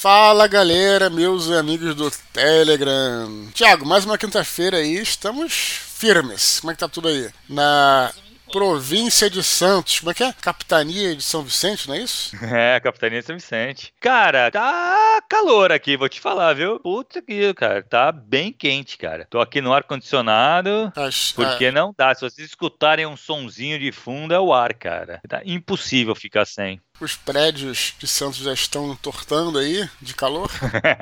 Fala galera, meus amigos do Telegram. Tiago, mais uma quinta-feira aí, estamos firmes. Como é que tá tudo aí? Na província de Santos, como é que é? Capitania de São Vicente, não é isso? É, Capitania de São Vicente. Cara, tá calor aqui, vou te falar, viu? Puta que, cara, tá bem quente, cara. Tô aqui no ar-condicionado, porque é... não dá. Se vocês escutarem um sonzinho de fundo, é o ar, cara. Tá impossível ficar sem. Os prédios de Santos já estão entortando aí de calor?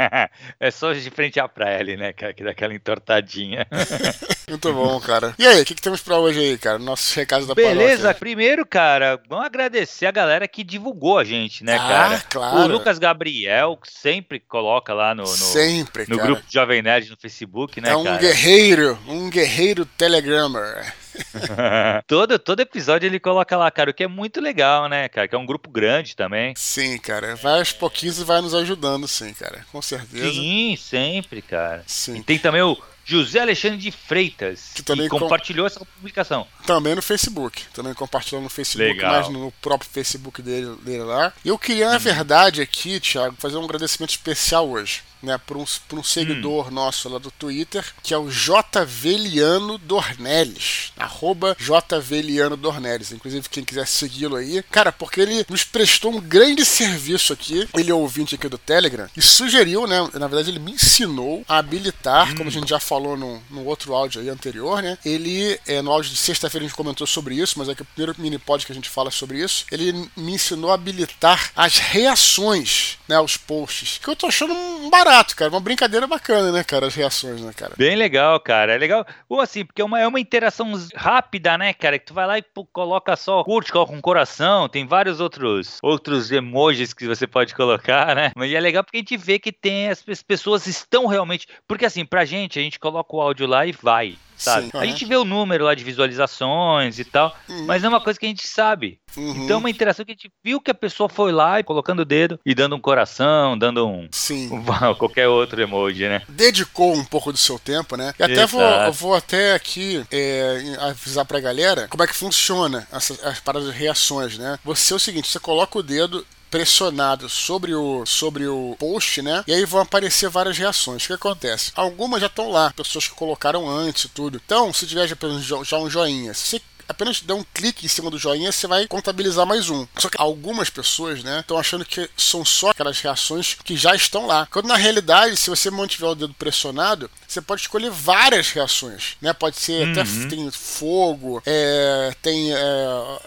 é só de frente à praia ali, né, cara? Que dá aquela entortadinha. Muito bom, cara. E aí, o que, que, temos pra hoje aí, cara? Nossos recados da Beleza, paróquia. primeiro, cara, vamos agradecer a galera que divulgou a gente, né, ah, cara? claro. O Lucas Gabriel, que sempre coloca lá no, no, sempre, no grupo Jovem Nerd no Facebook, né, é um cara? guerreiro, um guerreiro telegrammer. todo, todo episódio ele coloca lá, cara, o que é muito legal, né, cara? Que é um grupo grande também. Sim, cara. Vai aos pouquinhos e vai nos ajudando, sim, cara. Com certeza. Sim, sempre, cara. Sim. E tem também o José Alexandre de Freitas, que, também que compartilhou com... essa publicação. Também no Facebook. Também compartilhou no Facebook, Legal. mas no próprio Facebook dele, dele lá. Eu queria, na verdade, aqui, Thiago, fazer um agradecimento especial hoje né, para um, um seguidor hum. nosso lá do Twitter, que é o JVliano Dornelles, arroba JVliano Dornelles. Inclusive, quem quiser segui-lo aí. Cara, porque ele nos prestou um grande serviço aqui, ele é ouvinte aqui do Telegram, e sugeriu, né, na verdade ele me ensinou a habilitar, hum. como a gente já falou no, no outro áudio aí anterior, né, ele, é, no áudio de sexta-feira a gente comentou sobre isso, mas é que o primeiro mini pod que a gente fala sobre isso, ele me ensinou a habilitar as reações, né, aos posts, que eu tô achando um barato cara. Uma brincadeira bacana, né, cara? As reações, né, cara? Bem legal, cara. É legal. Ou assim, porque é uma, é uma interação rápida, né, cara? Que tu vai lá e coloca só curte, coloca um coração. Tem vários outros, outros emojis que você pode colocar, né? Mas é legal porque a gente vê que tem as, as pessoas estão realmente. Porque assim, pra gente, a gente coloca o áudio lá e vai sabe? Sim, a gente vê o número lá de visualizações e tal, uhum. mas é uma coisa que a gente sabe. Uhum. Então é uma interação que a gente viu que a pessoa foi lá e colocando o dedo e dando um coração, dando um, um qualquer outro emoji, né? Dedicou um pouco do seu tempo, né? E até vou, vou até aqui é, avisar pra galera como é que funciona essa, as paradas de reações, né? Você é o seguinte, você coloca o dedo pressionado sobre o, sobre o post, né? E aí vão aparecer várias reações. O que acontece? Algumas já estão lá, pessoas que colocaram antes e tudo. Então, se tiver já, já um joinha, se apenas der um clique em cima do joinha, você vai contabilizar mais um. Só que algumas pessoas, né, estão achando que são só aquelas reações que já estão lá. Quando na realidade, se você mantiver o dedo pressionado, você pode escolher várias reações, né? Pode ser uhum. até tem fogo, é, tem, é,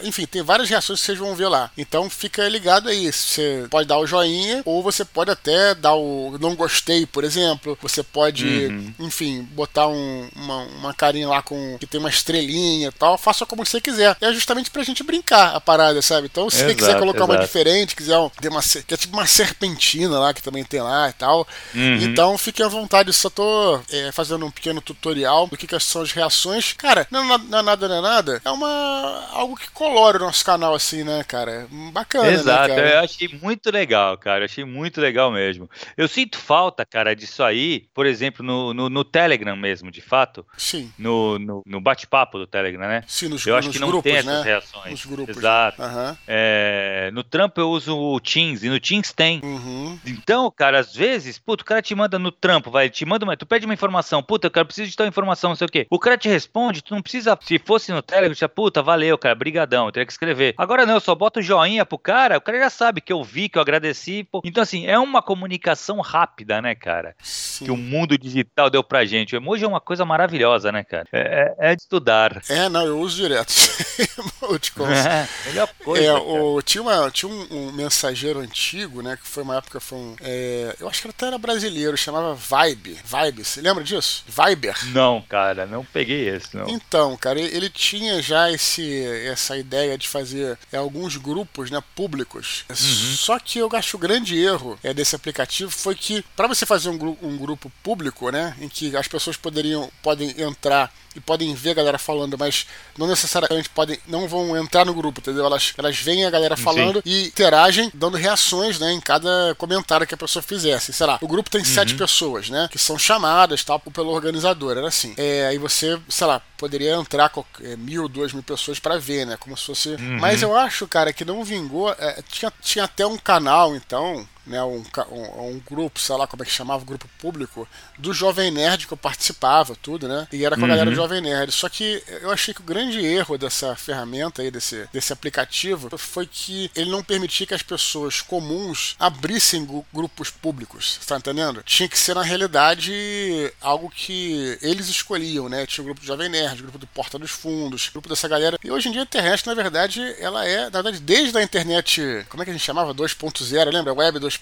enfim, tem várias reações que vocês vão ver lá. Então fica ligado aí. Você pode dar o joinha ou você pode até dar o não gostei, por exemplo. Você pode, uhum. enfim, botar um, uma, uma carinha lá com que tem uma estrelinha e tal. Faça como você quiser. É justamente pra gente brincar a parada, sabe? Então, se exato, você quiser colocar exato. uma diferente, quiser um, uma, que é tipo uma serpentina lá, que também tem lá e tal. Uhum. Então, fique à vontade. Só tô é, fazendo um pequeno tutorial do que, que são as reações. Cara, não, não, não é nada, não é nada. É uma. algo que colore o nosso canal, assim, né, cara? Bacana, né, Exato, né, eu achei muito legal, cara. Eu achei muito legal mesmo. Eu sinto falta, cara, disso aí, por exemplo, no, no, no Telegram mesmo, de fato. Sim. No, no, no bate-papo do Telegram, né? Sim, nos nos, eu acho que não grupos, tem né? essas reações. Nos grupos. Exato. Uhum. É, no trampo eu uso o Teams e no Teams tem. Uhum. Então, cara, às vezes, puto, o cara te manda no trampo, vai, te manda uma, tu pede uma informação, puta, eu quero, preciso de tal informação, não sei o quê. O cara te responde, tu não precisa, se fosse no Telegram, já, puta, valeu, cara, brigadão, eu teria que escrever. Agora não, eu só boto o joinha pro cara, o cara já sabe que eu vi, que eu agradeci. Pô. Então, assim, é uma comunicação rápida, né, cara? Sim. Que o mundo digital deu pra gente. O emoji é uma coisa maravilhosa, né, cara? É, é, é de estudar. É, não, eu uso direto. É, melhor coisa. É, o, tinha uma, tinha um, um, mensageiro antigo, né? Que foi uma época, foi um. É, eu acho que até era brasileiro, chamava Vibe. Vibe, você lembra disso? Viber. Não, cara, não peguei esse, não. Então, cara, ele, tinha já esse, essa ideia de fazer é, alguns grupos, né, públicos. Uhum. Só que eu acho o grande erro é, desse aplicativo foi que, para você fazer um, um grupo público, né? Em que as pessoas poderiam podem entrar e podem ver a galera falando, mas não necessariamente podem, não vão entrar no grupo, entendeu? Elas, elas veem a galera falando Sim. e interagem, dando reações, né, em cada comentário que a pessoa fizesse. Sei lá, o grupo tem uhum. sete pessoas, né, que são chamadas, tal, pelo organizador, era assim. É, aí você, sei lá, poderia entrar é, mil, duas mil pessoas para ver, né, como se fosse... Uhum. Mas eu acho, cara, que não vingou, é, tinha, tinha até um canal, então, né, um, um, um, grupo, sei lá como é que chamava, grupo público, do Jovem Nerd que eu participava, tudo, né? E era com a uhum. galera do Jovem Nerd. Só que eu achei que o grande erro dessa ferramenta aí, desse, desse aplicativo, foi que ele não permitia que as pessoas comuns abrissem grupos públicos, tá entendendo? Tinha que ser, na realidade, algo que eles escolhiam, né? Tinha o grupo do Jovem Nerd, o grupo do Porta dos Fundos, o grupo dessa galera. E hoje em dia a internet, na verdade, ela é, na verdade, desde a internet, como é que a gente chamava? 2.0, lembra? Web 2.0?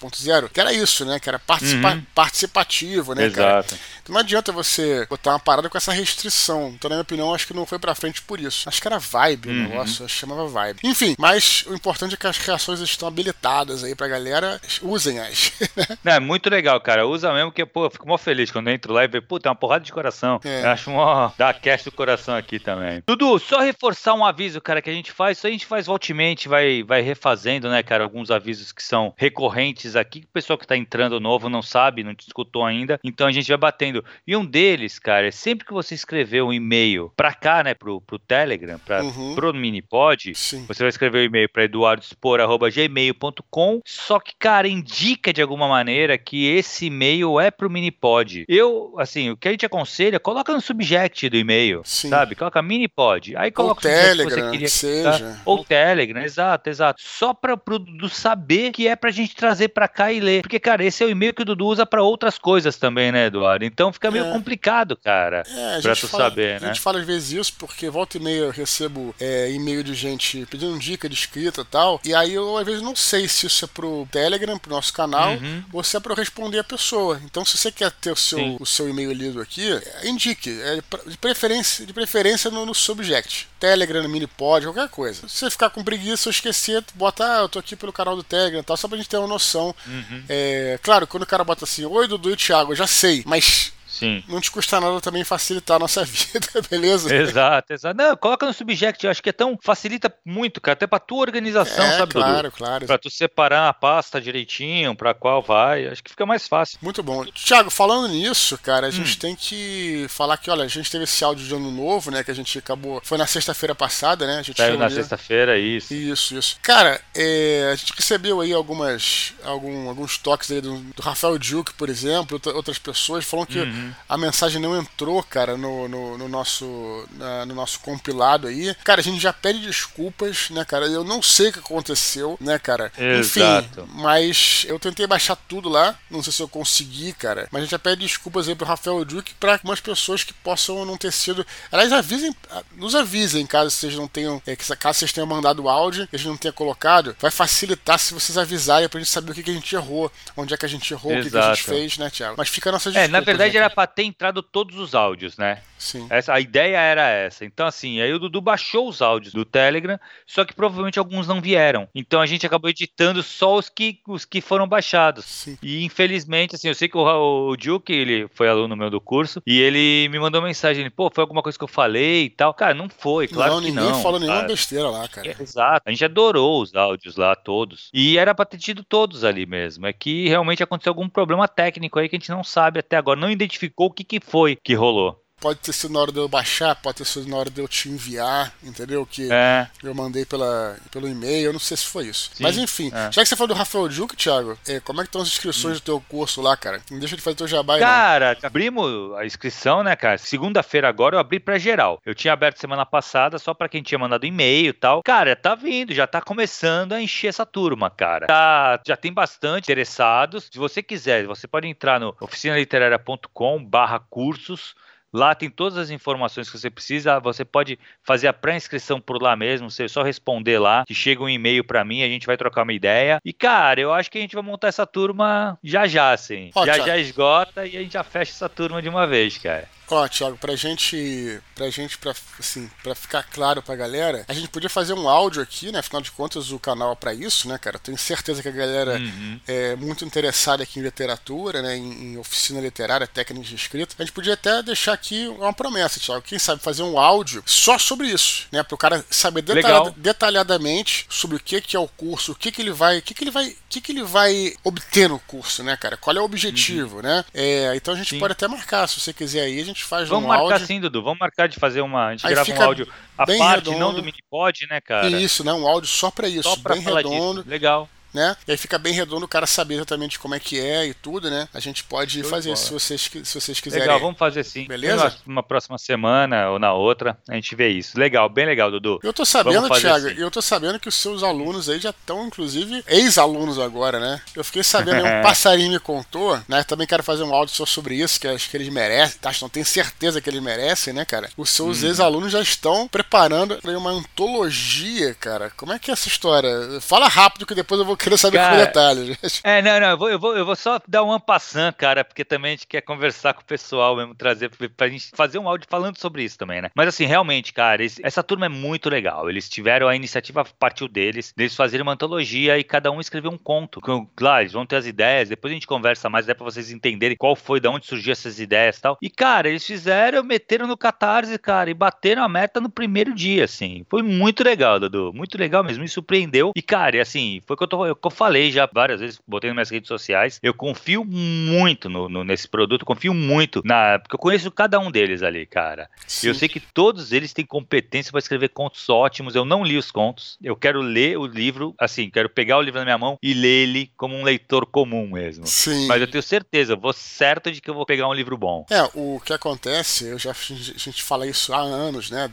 Que era isso, né? Que era participa uhum. participativo, né, Exato. cara? Então não adianta você botar uma parada com essa restrição. Então, na minha opinião, acho que não foi pra frente por isso. Acho que era vibe uhum. o negócio, acho que chamava vibe. Enfim, mas o importante é que as reações estão habilitadas aí pra galera, usem-as. Né? é muito legal, cara. Usa mesmo, que, pô, eu fico mó feliz quando eu entro lá e vejo, pô, tem uma porrada de coração. É. Eu acho mó. dá cast do coração aqui também. Dudu, só reforçar um aviso, cara, que a gente faz, isso a gente faz voltemente, vai, vai refazendo, né, cara, alguns avisos que são recorrentes aqui, que o pessoal que tá entrando novo não sabe, não te escutou ainda. Então a gente vai batendo. E um deles, cara, é sempre que você escrever um e-mail pra cá, né, pro, pro Telegram, pra, uhum. pro Minipod, Sim. você vai escrever o um e-mail pra eduardospor.gmail.com. Só que, cara, indica de alguma maneira que esse e-mail é pro Minipod. Eu, assim, o que a gente aconselha, coloca no subject do e-mail, Sim. sabe? Coloca Minipod. Aí coloca Ou o Telegram, que você queria, seja. Ou Telegram, exato, exato. Só pra pro Dudu saber que é pra gente trazer pra cá e ler. Porque, cara, esse é o e-mail que o Dudu usa pra outras coisas também, né, Eduardo? Então fica meio é. complicado, cara. É, pra tu fala, saber, né? A gente fala às vezes isso porque volta e meia eu recebo é, e-mail de gente pedindo dica de escrita e tal. E aí eu às vezes não sei se isso é pro Telegram, pro nosso canal, uhum. ou se é pra eu responder a pessoa. Então se você quer ter o seu, o seu e-mail lido aqui, indique. É, de preferência, de preferência no, no subject. Telegram, no Minipod, qualquer coisa. Se você ficar com preguiça ou esquecer, bota, ah, eu tô aqui pelo canal do Telegram e tal, só pra gente ter uma noção. Uhum. É, claro, quando o cara bota assim, oi Dudu e Thiago, eu já sei, mas Sim. Não te custa nada também facilitar a nossa vida, beleza? Exato, exato. Não, coloca no subject, eu acho que é tão. facilita muito, cara, até pra tua organização, é, sabe, Claro, Dudu? claro. Pra tu separar a pasta direitinho, pra qual vai, acho que fica mais fácil. Muito bom. Tiago, falando nisso, cara, a gente hum. tem que falar que, olha, a gente teve esse áudio de ano novo, né, que a gente acabou. Foi na sexta-feira passada, né? A gente Saiu na sexta-feira, isso. Isso, isso. Cara, é, a gente recebeu aí algumas, algum, alguns toques aí do, do Rafael Duke, por exemplo, outras pessoas, falando que uhum. A mensagem não entrou, cara, no, no, no nosso, na, no nosso compilado aí. Cara, a gente já pede desculpas, né, cara? Eu não sei o que aconteceu, né, cara? Exato. Enfim, mas eu tentei baixar tudo lá. Não sei se eu consegui, cara. Mas a gente já pede desculpas aí pro Rafael Duque pra algumas pessoas que possam não ter sido. Aliás, avisem, nos avisem caso vocês não tenham. É, caso vocês tenham mandado áudio que a gente não tenha colocado. Vai facilitar se vocês avisarem pra gente saber o que, que a gente errou, onde é que a gente errou, Exato. o que, que a gente fez, né, Thiago? Mas fica a nossa desculpa. É, na verdade né, era pra ter entrado todos os áudios, né? Sim. Essa, a ideia era essa. Então, assim, aí o Dudu baixou os áudios do Telegram, só que provavelmente alguns não vieram. Então a gente acabou editando só os que, os que foram baixados. Sim. E infelizmente, assim, eu sei que o, o Duke, ele foi aluno meu do curso, e ele me mandou mensagem, ele, pô, foi alguma coisa que eu falei e tal. Cara, não foi, claro não, que não. Ninguém falou cara. nenhuma besteira lá, cara. É, exato. A gente adorou os áudios lá, todos. E era pra ter tido todos ali mesmo. É que realmente aconteceu algum problema técnico aí que a gente não sabe até agora. Não identificou o que, que foi que rolou. Pode ter sido na hora de eu baixar, pode ter sido na hora de eu te enviar, entendeu? Que é. eu mandei pela, pelo e-mail, eu não sei se foi isso. Sim, Mas enfim, é. já que você falou do Rafael Duque, Thiago, é, como é que estão as inscrições do teu curso lá, cara? Não deixa de fazer teu jabá aí, Cara, não. abrimos a inscrição, né, cara? Segunda-feira agora eu abri pra geral. Eu tinha aberto semana passada só pra quem tinha mandado e-mail e tal. Cara, tá vindo, já tá começando a encher essa turma, cara. Tá, já tem bastante interessados. Se você quiser, você pode entrar no oficinaliteraria.com barra cursos Lá tem todas as informações que você precisa. Você pode fazer a pré-inscrição por lá mesmo. Você só responder lá, que chega um e-mail para mim, a gente vai trocar uma ideia. E cara, eu acho que a gente vai montar essa turma já já, assim. Ó, já já esgota e a gente já fecha essa turma de uma vez, cara. Ó, Thiago, pra gente, pra gente, pra, assim, pra ficar claro pra galera, a gente podia fazer um áudio aqui, né? Afinal de contas, o canal é pra isso, né, cara? Tenho certeza que a galera uhum. é muito interessada aqui em literatura, né? Em, em, oficina literária, técnica de escrita. A gente podia até deixar aqui uma promessa, Thiago. Quem sabe fazer um áudio só sobre isso, né? Para o cara saber detalhada, detalhadamente sobre o que, que é o curso, o que, que ele vai, o que, que ele vai, o que, que ele vai obter no curso, né, cara? Qual é o objetivo, uhum. né? É, então a gente Sim. pode até marcar, se você quiser aí, a gente faz Vamos um marcar áudio. sim, Dudu. Vamos marcar de fazer uma. A gente aí grava um áudio a parte, redondo. não do mini pod, né, cara? Isso, né? Um áudio só para isso, só pra bem redondo. Disso. Legal. Né? E aí fica bem redondo o cara saber exatamente como é que é e tudo, né? A gente pode fazer isso se vocês, se vocês quiserem. Legal, vamos fazer sim. Beleza? Uma próxima semana ou na outra, a gente vê isso. Legal, bem legal, Dudu. Eu tô sabendo, Thiago, assim. eu tô sabendo que os seus alunos aí já estão, inclusive, ex-alunos agora, né? Eu fiquei sabendo, um passarinho me contou, né? Também quero fazer um áudio só sobre isso, que acho que eles merecem, tá? Não tenho certeza que eles merecem, né, cara? Os seus hum. ex-alunos já estão preparando uma antologia, cara. Como é que é essa história? Fala rápido que depois eu vou querer saber cara, com detalhes. É, não, não, eu vou, eu vou, eu vou só dar um ampassant, cara, porque também a gente quer conversar com o pessoal mesmo, trazer pra gente fazer um áudio falando sobre isso também, né? Mas assim, realmente, cara, esse, essa turma é muito legal. Eles tiveram a iniciativa, partiu deles, deles fazerem uma antologia e cada um escreveu um conto. Claro, eles vão ter as ideias, depois a gente conversa mais, é pra vocês entenderem qual foi, de onde surgiu essas ideias e tal. E, cara, eles fizeram, meteram no Catarse, cara, e bateram a meta no primeiro dia, assim. Foi muito legal, Dudu. Muito legal mesmo, me surpreendeu. E, cara, assim, foi o que eu, tô, eu, eu falei já várias vezes, botei nas minhas redes sociais. Eu confio muito no, no, nesse produto, confio muito na. Porque eu conheço cada um deles ali, cara. Sim. Eu sei que todos eles têm competência para escrever contos ótimos. Eu não li os contos. Eu quero ler o livro, assim, quero pegar o livro na minha mão e ler ele como um leitor comum mesmo. Sim. Mas eu tenho certeza, eu vou certo de que eu vou pegar um livro bom. É, o que acontece, eu já a gente fala isso há anos, né?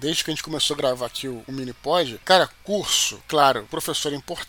Desde que a gente começou a gravar aqui o, o Minipod. Cara, curso, claro, professor é importante,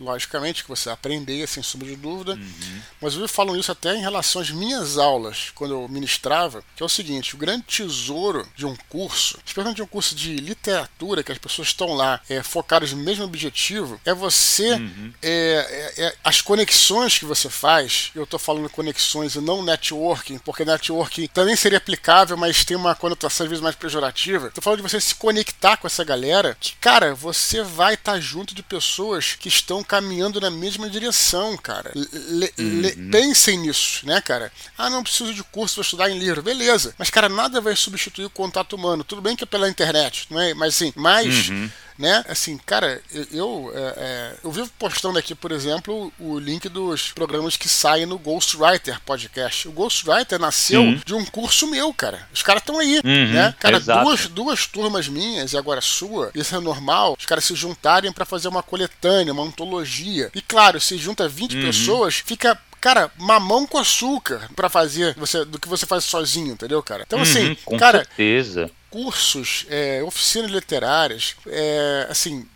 logicamente, que você aprender, sem sombra de dúvida. Uhum. Mas eu falo isso até em relação às minhas aulas, quando eu ministrava, que é o seguinte: o grande tesouro de um curso, especialmente de um curso de literatura, que as pessoas estão lá é, focadas no mesmo objetivo, é você. Uhum. É, é, é as conexões que você faz, eu estou falando conexões e não networking, porque networking também seria aplicável, mas tem uma conotação às vezes mais pejorativa. Estou falando de você se conectar com essa galera, que, cara, você vai estar tá junto de pessoas que estão caminhando na mesma direção, cara. Le, uhum. pensem nisso, né, cara? Ah, não preciso de curso para estudar em livro. Beleza. Mas, cara, nada vai substituir o contato humano. Tudo bem que é pela internet, não é? Mas, assim, mais. Uhum né? Assim, cara, eu, eu, é, é, eu vivo postando aqui, por exemplo, o link dos programas que saem no Ghostwriter podcast. O Ghostwriter nasceu uhum. de um curso meu, cara. Os caras estão aí, uhum, né? Cara, duas, duas turmas minhas e agora sua, isso é normal, os caras se juntarem para fazer uma coletânea, uma antologia. E claro, se junta 20 uhum. pessoas, fica cara, mamão com açúcar para fazer você, do que você faz sozinho, entendeu, cara? Então, assim, uhum, com cara. Certeza. Cursos, é, oficinas literárias, é, assim,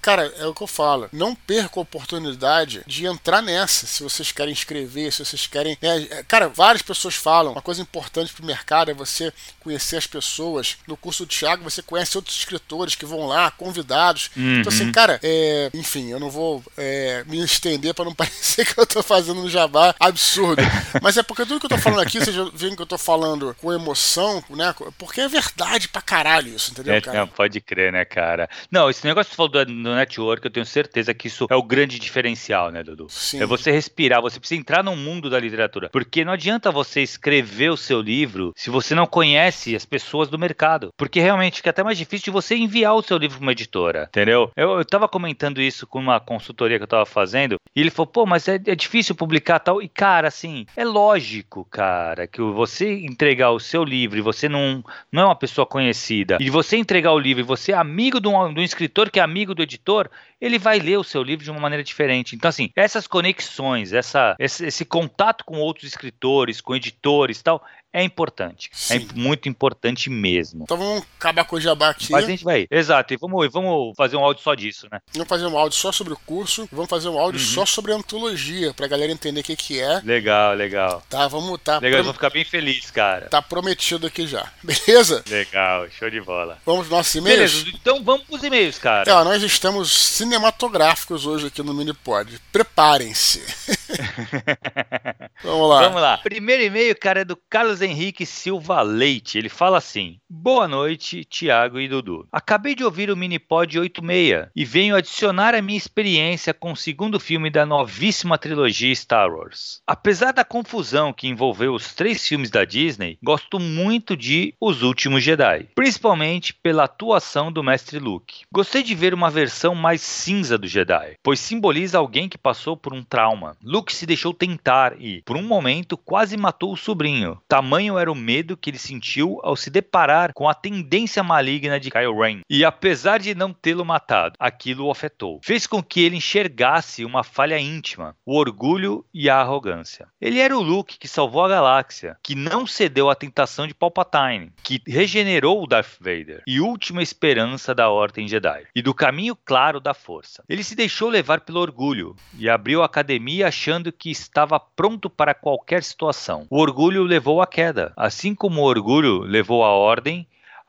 cara, é o que eu falo. Não perca a oportunidade de entrar nessa. Se vocês querem escrever, se vocês querem. É, cara, várias pessoas falam. Uma coisa importante pro mercado é você conhecer as pessoas. No curso do Thiago, você conhece outros escritores que vão lá, convidados. Uhum. Então, assim, uhum. cara, é, enfim, eu não vou é, me estender para não parecer que eu tô fazendo um jabá absurdo. Mas é porque tudo que eu tô falando aqui, vocês veem que eu tô falando com emoção, né? Porque é verdade pra caralho isso, entendeu, é, cara? Não, pode crer, né, cara? Não, esse negócio que você falou do, no network, eu tenho certeza que isso é o grande diferencial, né, Dudu? Sim. É você respirar, você precisa entrar no mundo da literatura. Porque não adianta você escrever o seu livro se você não conhece as pessoas do mercado. Porque realmente fica até mais difícil de você enviar o seu livro para uma editora, entendeu? Eu, eu tava comentando isso com uma consultoria que eu tava fazendo, e ele falou, pô, mas é, é difícil publicar tal. E, cara, assim, é lógico, cara, que você entregar o seu livro e você não, não é uma pessoa conhecida, e você entregar o livro e você é amigo de um, de um escritor que é amigo do editor ele vai ler o seu livro de uma maneira diferente. Então, assim, essas conexões, essa, esse, esse contato com outros escritores, com editores tal, é importante. É Sim. É muito importante mesmo. Então vamos acabar com o jabá aqui. Mas a gente vai. Exato. E vamos, vamos fazer um áudio só disso, né? Vamos fazer um áudio só sobre o curso. Vamos fazer um áudio uhum. só sobre a antologia, pra galera entender o que, que é. Legal, legal. Tá, vamos. Tá legal, prom... vão ficar bem felizes, cara. Tá prometido aqui já. Beleza? Legal, show de bola. Vamos pros nossos e-mails? Beleza, então vamos pros e-mails, cara. É, nós estamos cinematográficos hoje aqui no Minipod. Preparem-se. vamos lá. Vamos lá. Primeiro e-mail, cara, é do Carlos Henrique Silva Leite. Ele fala assim: Boa noite, Tiago e Dudu. Acabei de ouvir o Minipod 86 e venho adicionar a minha experiência com o segundo filme da novíssima trilogia Star Wars. Apesar da confusão que envolveu os três filmes da Disney, gosto muito de Os Últimos Jedi, principalmente pela atuação do mestre Luke. Gostei de ver uma versão mais cinza do Jedi, pois simboliza alguém que passou por um trauma. Luke se deixou tentar e, por um momento, quase matou o sobrinho. Tamanho era o medo que ele sentiu ao se deparar lidar com a tendência maligna de Kylo Ren. E apesar de não tê-lo matado, aquilo o afetou. Fez com que ele enxergasse uma falha íntima, o orgulho e a arrogância. Ele era o Luke que salvou a galáxia, que não cedeu à tentação de Palpatine, que regenerou o Darth Vader e última esperança da Ordem Jedi e do caminho claro da Força. Ele se deixou levar pelo orgulho e abriu a academia achando que estava pronto para qualquer situação. O orgulho levou à queda, assim como o orgulho levou a Ordem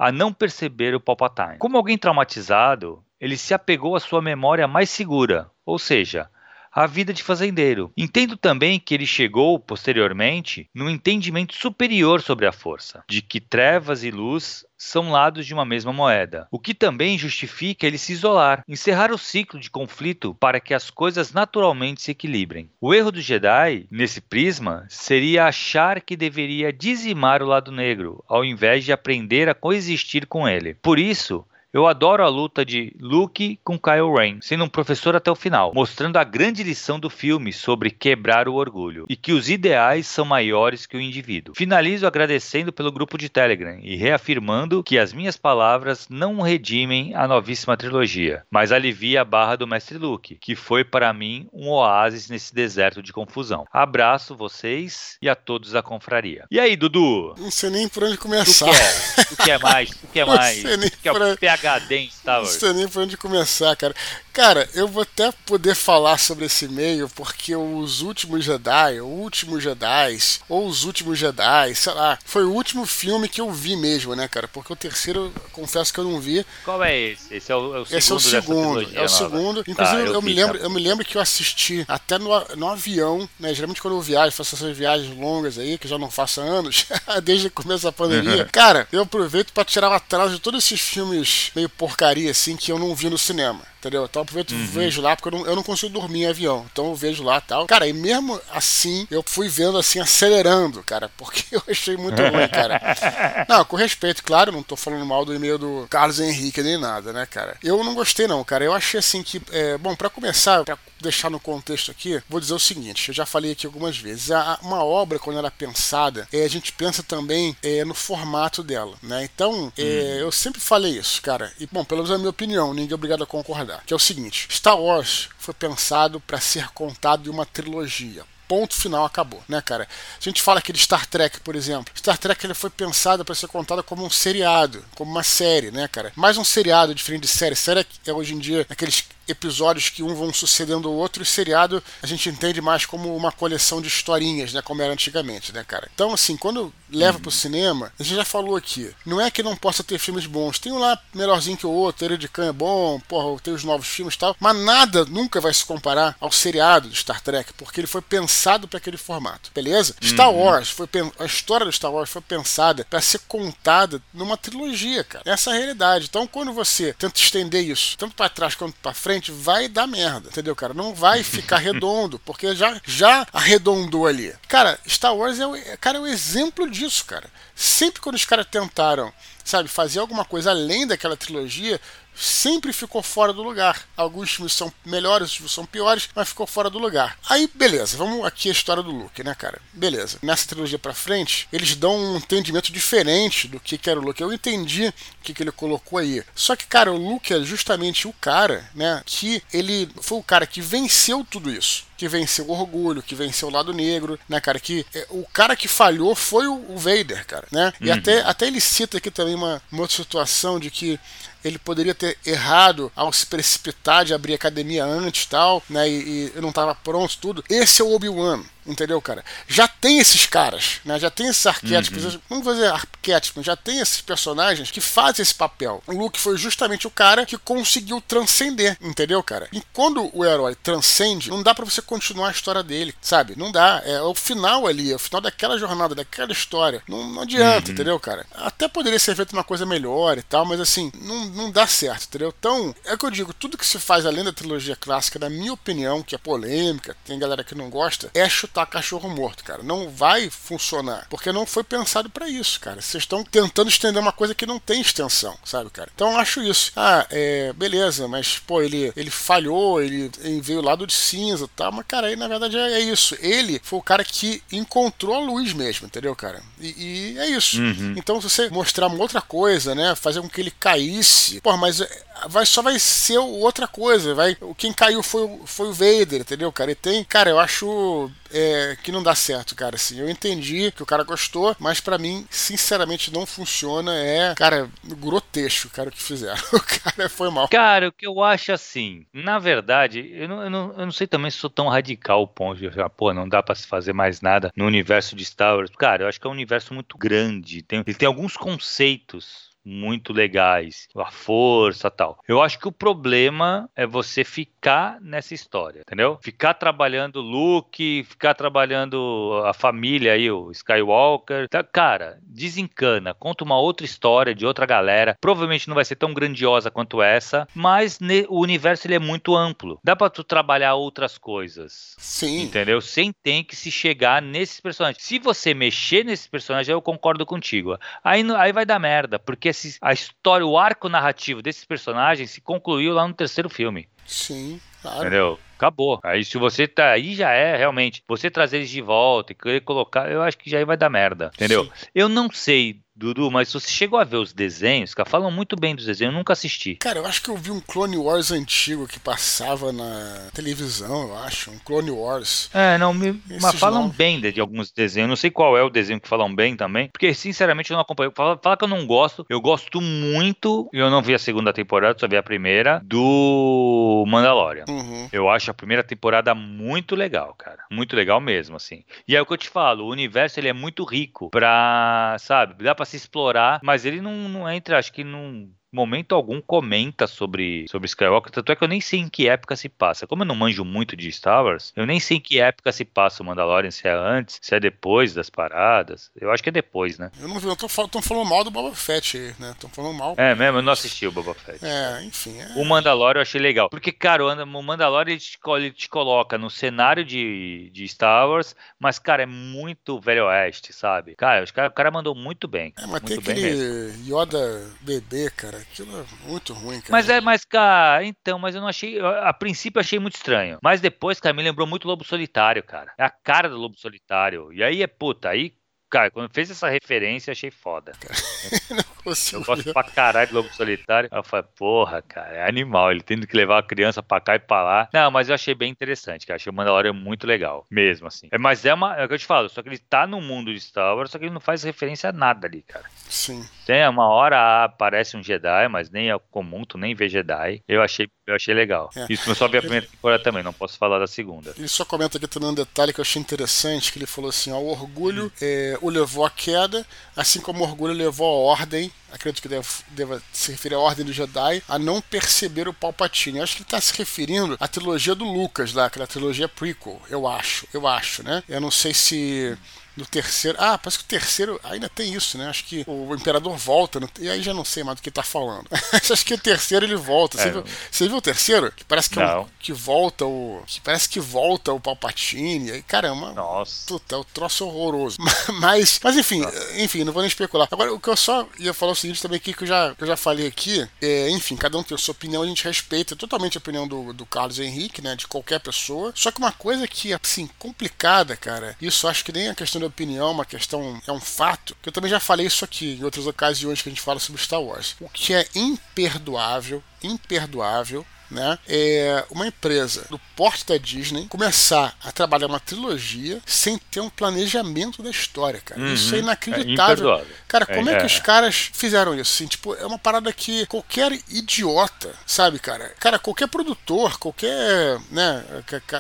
a não perceber o Palpatine. Como alguém traumatizado, ele se apegou à sua memória mais segura, ou seja, a vida de fazendeiro. Entendo também que ele chegou, posteriormente, num entendimento superior sobre a força, de que trevas e luz são lados de uma mesma moeda, o que também justifica ele se isolar, encerrar o ciclo de conflito para que as coisas naturalmente se equilibrem. O erro do Jedi, nesse prisma, seria achar que deveria dizimar o lado negro, ao invés de aprender a coexistir com ele. Por isso, eu adoro a luta de Luke com Kylo Ren, sendo um professor até o final, mostrando a grande lição do filme sobre quebrar o orgulho e que os ideais são maiores que o indivíduo. Finalizo agradecendo pelo grupo de Telegram e reafirmando que as minhas palavras não redimem a novíssima trilogia, mas alivia a barra do mestre Luke, que foi para mim um oásis nesse deserto de confusão. Abraço vocês e a todos da confraria. E aí, Dudu? Não sei nem por onde começar. Tu quer, tu quer mais? Tu quer mais? Não sei nem tu quer pra... PHD em Star Wars. Não sei nem por onde começar, cara. Cara, eu vou até poder falar sobre esse e-mail porque os últimos Jedi, o último Jedi, ou os últimos Jedi, sei lá, foi o último filme que eu vi mesmo, né, cara? Porque o terceiro, confesso que eu não vi. Qual é esse? Esse é o, é o segundo. Esse é o segundo. É o segundo. Inclusive, tá, eu, eu me lembro, eu me lembro que eu assisti até no, no avião, né? Geralmente quando eu viajo, faço essas viagens longas aí, que já não faço há anos, desde o começo da pandemia. Uhum. Cara, eu aproveito para tirar o atraso de todos esses filmes meio porcaria, assim, que eu não vi no cinema. Entendeu? Então aproveito uhum. vejo lá, porque eu não, eu não consigo dormir em avião. Então eu vejo lá tal. Cara, e mesmo assim, eu fui vendo assim, acelerando, cara, porque eu achei muito ruim, cara. Não, com respeito, claro, não tô falando mal do e-mail do Carlos Henrique nem nada, né, cara? Eu não gostei, não, cara. Eu achei assim que. É, bom, para começar, pra deixar no contexto aqui, vou dizer o seguinte: eu já falei aqui algumas vezes. A, uma obra, quando ela é pensada, é, a gente pensa também é, no formato dela, né? Então, é, hum. eu sempre falei isso, cara. E, bom, pelo menos é a minha opinião, ninguém é obrigado a concordar que é o seguinte: Star Wars foi pensado para ser contado em uma trilogia ponto final acabou, né, cara? A gente fala aqui de Star Trek, por exemplo. Star Trek ele foi pensado para ser contado como um seriado, como uma série, né, cara? Mais um seriado diferente de série. Série é hoje em dia aqueles episódios que um vão sucedendo ao outro, e seriado a gente entende mais como uma coleção de historinhas, né? Como era antigamente, né, cara? Então, assim, quando leva uhum. pro cinema, a gente já falou aqui, não é que não possa ter filmes bons, tem um lá melhorzinho que o outro, Heredican é bom, porra, tem os novos filmes e tal, mas nada nunca vai se comparar ao seriado de Star Trek, porque ele foi pensado para aquele formato, beleza? Uhum. Star Wars, foi a história do Star Wars foi pensada para ser contada numa trilogia, cara. Essa é a realidade. Então, quando você tenta estender isso, tanto para trás quanto para frente, frente, vai dar merda, entendeu, cara? Não vai ficar redondo, porque já, já arredondou ali. Cara, Star Wars é o, cara, é o exemplo disso, cara. Sempre quando os caras tentaram, sabe, fazer alguma coisa além daquela trilogia, sempre ficou fora do lugar. Alguns filmes são melhores, outros são piores, mas ficou fora do lugar. Aí, beleza, vamos aqui a história do Luke, né, cara? Beleza. Nessa trilogia pra frente, eles dão um entendimento diferente do que, que era o Luke. Eu entendi o que, que ele colocou aí. Só que, cara, o Luke é justamente o cara, né, que ele foi o cara que venceu tudo isso que venceu o orgulho, que venceu o lado negro, né, cara? Que é, o cara que falhou foi o, o Vader, cara, né? E uhum. até, até ele cita aqui também uma, uma outra situação de que ele poderia ter errado ao se precipitar de abrir academia antes tal, né? E, e não estava pronto tudo. Esse é o Obi-Wan. Entendeu, cara? Já tem esses caras, né? Já tem esses arquétipos, uhum. vamos fazer arquétipos, já tem esses personagens que fazem esse papel. O Luke foi justamente o cara que conseguiu transcender, entendeu, cara? E quando o herói transcende, não dá para você continuar a história dele, sabe? Não dá. É o final ali, é o final daquela jornada, daquela história. Não, não adianta, uhum. entendeu, cara? Até poderia ser feito uma coisa melhor e tal, mas assim, não, não dá certo, entendeu? Então, é o que eu digo, tudo que se faz além da trilogia clássica, na minha opinião, que é polêmica, tem galera que não gosta, é chutar chutar cachorro morto, cara. Não vai funcionar. Porque não foi pensado para isso, cara. Vocês estão tentando estender uma coisa que não tem extensão, sabe, cara? Então eu acho isso. Ah, é, beleza, mas, pô, ele, ele falhou, ele, ele veio lá do de cinza e tal, mas, cara, aí na verdade é, é, isso. Ele foi o cara que encontrou a luz mesmo, entendeu, cara? E, e é isso. Uhum. Então, se você mostrar uma outra coisa, né, fazer com que ele caísse, pô, mas vai, só vai ser outra coisa. Vai, quem caiu foi, foi o Vader, entendeu, cara? E tem, cara, eu acho é, que não dá certo, cara. Assim, eu entendi que o cara gostou, mas para mim, sinceramente, não funciona. É, cara, grotesco, cara, o que fizeram. O cara foi mal. Cara, o que eu acho assim, na verdade, eu não, eu não, eu não sei também se sou tão radical o ponto de falar, pô, não dá para se fazer mais nada no universo de Star Wars. Cara, eu acho que é um universo muito grande. Tem, ele tem alguns conceitos muito legais, a força tal. Eu acho que o problema é você ficar nessa história, entendeu? Ficar trabalhando Luke, ficar trabalhando a família aí, o Skywalker. Tá, cara, desencana, conta uma outra história de outra galera. Provavelmente não vai ser tão grandiosa quanto essa, mas o universo ele é muito amplo. Dá para tu trabalhar outras coisas. Sim. Entendeu? Sem ter que se chegar nesses personagens. Se você mexer nesses personagens, eu concordo contigo. Aí, aí vai dar merda, porque esses, a história, o arco narrativo desses personagens se concluiu lá no terceiro filme. Sim, claro. Entendeu? Acabou. Aí se você tá aí já é realmente você trazer eles de volta e querer colocar, eu acho que já vai dar merda, entendeu? Sim. Eu não sei Dudu, mas você chegou a ver os desenhos, que falam muito bem dos desenhos, eu nunca assisti. Cara, eu acho que eu vi um Clone Wars antigo que passava na televisão, eu acho, um Clone Wars. É, não, me, mas falam bem de, de, alguns desenhos, não sei qual é o desenho que falam bem também, porque sinceramente eu não acompanho. Fala, fala que eu não gosto, eu gosto muito, eu não vi a segunda temporada, só vi a primeira, do Mandalorian. Uhum. Eu acho a primeira temporada muito legal, cara, muito legal mesmo, assim. E é o que eu te falo, o universo ele é muito rico pra, sabe, dá pra se explorar, mas ele não, não entra, acho que não momento algum comenta sobre, sobre Skywalker, tanto é que eu nem sei em que época se passa. Como eu não manjo muito de Star Wars, eu nem sei em que época se passa o Mandalorian, se é antes, se é depois das paradas. Eu acho que é depois, né? Eu não vi, eu tô, tô falando mal do Boba Fett aí, né? Tô falando mal. É mesmo, eu não assisti o Boba Fett. É, enfim. É... O Mandalorian eu achei legal. Porque, cara, o Mandalorian ele te, ele te coloca no cenário de, de Star Wars, mas, cara, é muito velho oeste, sabe? Cara, os cara, o cara mandou muito bem. É, mas muito tem aquele Yoda bebê, cara aquilo é muito ruim, cara. Mas é, mas, cara, então, mas eu não achei. A princípio eu achei muito estranho. Mas depois, cara, me lembrou muito Lobo Solitário, cara. É a cara do Lobo Solitário. E aí é puta, aí cara, quando fez essa referência, achei foda. eu gosto pra caralho de Lobo Solitário. Aí eu falei, porra, cara, é animal. Ele tendo que levar a criança pra cá e pra lá. Não, mas eu achei bem interessante, cara. Achei o Mandalorian muito legal, mesmo assim. É, mas é uma. É o que eu te falo, só que ele tá no mundo de Star Wars, só que ele não faz referência a nada ali, cara. Sim. Tem uma hora aparece um Jedi, mas nem é comum, tu nem vê Jedi. Eu achei, eu achei legal. É. Isso eu só vi a primeira temporada também, não posso falar da segunda. Ele só comenta aqui também um detalhe que eu achei interessante, que ele falou assim, ó, o orgulho hum. é, o levou à queda, assim como o orgulho levou à ordem, acredito que deve, deva se referir à ordem do Jedi, a não perceber o Palpatine. Eu acho que ele está se referindo à trilogia do Lucas lá, aquela trilogia prequel, eu acho, eu acho, né? Eu não sei se no terceiro. Ah, parece que o terceiro ainda tem isso, né? Acho que o imperador volta. No, e aí já não sei mais do que tá falando. Acho que o terceiro ele volta. Você, é, viu, você viu o terceiro? Que parece que, é um, que volta o. Que parece que volta o Palpatine. Aí, caramba. Nossa. Puta, é o troço horroroso. Mas, mas enfim, Nossa. enfim, não vou nem especular. Agora, o que eu só ia falar é o seguinte também aqui, que eu já, que eu já falei aqui. É, enfim, cada um tem a sua opinião, a gente respeita totalmente a opinião do, do Carlos Henrique, né? De qualquer pessoa. Só que uma coisa que, assim, complicada, cara, isso acho que nem a questão da opinião, uma questão, é um fato, que eu também já falei isso aqui em outras ocasiões que a gente fala sobre Star Wars. O que é imperdoável, imperdoável né? É uma empresa do porte da Disney começar a trabalhar uma trilogia sem ter um planejamento da história, cara. Uhum. Isso é inacreditável. É cara, como é, é, que os caras fizeram isso? Assim, tipo, é uma parada que qualquer idiota, sabe, cara? Cara, qualquer produtor, qualquer, né,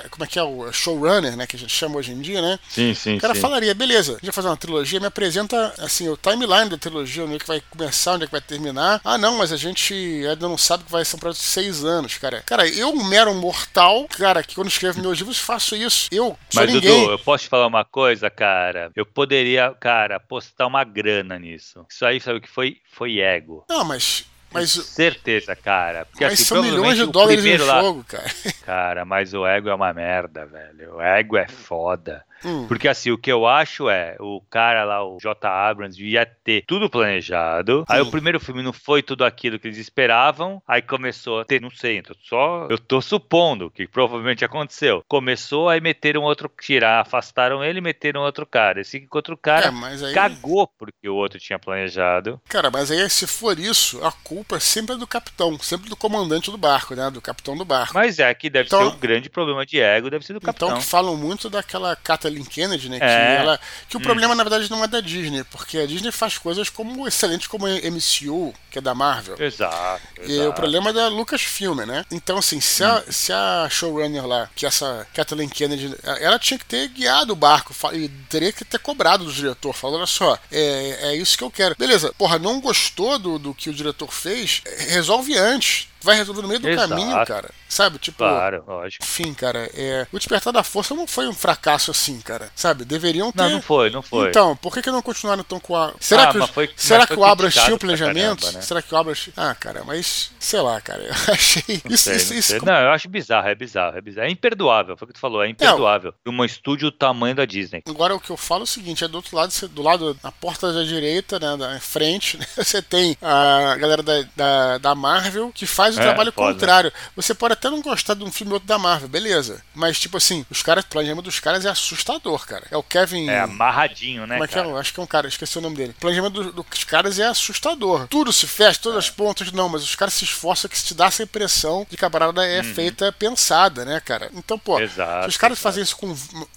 como é que é o showrunner, né, que a gente chama hoje em dia, né? Sim, sim, O cara sim. falaria, beleza, a gente vai fazer uma trilogia, me apresenta, assim, o timeline da trilogia, onde é que vai começar, onde é que vai terminar. Ah, não, mas a gente ainda não sabe que vai ser um projeto de seis anos cara. Cara, eu, um mero mortal, cara, que quando escrevo meus livros faço isso. Eu sou Mas, ninguém. Dudu, eu posso te falar uma coisa, cara? Eu poderia, cara, postar uma grana nisso. Isso aí, sabe o que foi? Foi ego. Não, mas mas, certeza, cara. Porque, mas assim, são milhões de dólares em jogo, cara. Cara, mas o ego é uma merda, velho. O ego é foda. Hum. Porque assim, o que eu acho é, o cara lá, o J. Abrams, ia ter tudo planejado. Aí o primeiro filme não foi tudo aquilo que eles esperavam. Aí começou a ter, não sei, então só eu tô supondo que provavelmente aconteceu. Começou, aí meteram outro, tirar, afastaram ele e meteram outro cara. Esse outro cara é, aí... cagou porque o outro tinha planejado. Cara, mas aí se for isso, a culpa é sempre é do capitão, sempre do comandante do barco, né? Do capitão do barco. Mas é que deve então, ser o grande problema de ego, deve ser do capitão. Então que falam muito daquela Kathleen Kennedy, né? Que, é. ela, que o hum. problema na verdade não é da Disney, porque a Disney faz coisas como excelentes como a MCU, que é da Marvel. Exato. E exato. o problema é da Lucasfilm, né? Então assim, se a, hum. se a showrunner lá, que essa Kathleen Kennedy, ela tinha que ter guiado o barco e teria que ter cobrado do diretor, falando, olha só, é, é isso que eu quero. Beleza, porra, não gostou do, do que o diretor fez? Resolve antes vai resolver no meio do Exato. caminho, cara. Sabe? Tipo. Claro, lógico. Enfim, cara, é... o Despertar da Força não foi um fracasso assim, cara. Sabe? Deveriam ter. Não, não foi, não foi. Então, por que, que não continuaram tão com a. Será ah, que, foi, será que o Abras tinha o planejamento? Caramba, né? Será que o Abras. Ah, cara, mas. Sei lá, cara. Eu achei. Não, isso, sei, isso, não, isso... não, eu acho bizarro, é bizarro, é bizarro. É imperdoável, foi o que tu falou, é imperdoável. É, um estúdio do tamanho da Disney. Agora, o que eu falo é o seguinte: é do outro lado, do lado, na porta da direita, né, da frente, né, você tem a galera da, da, da Marvel que faz o é, trabalho foda. contrário você pode até não gostar de um filme outro da Marvel, beleza. Mas, tipo assim, os caras, o planejamento dos caras é assustador, cara. É o Kevin. É amarradinho, né? Como é que é? Acho que é um cara, esqueci o nome dele. O planejamento do, dos caras é assustador. Tudo se fecha, todas é. as pontas, não, mas os caras se esforçam que se te dá essa impressão de que a parada é uhum. feita pensada, né, cara? Então, pô, exato, se os caras exato. fazem isso com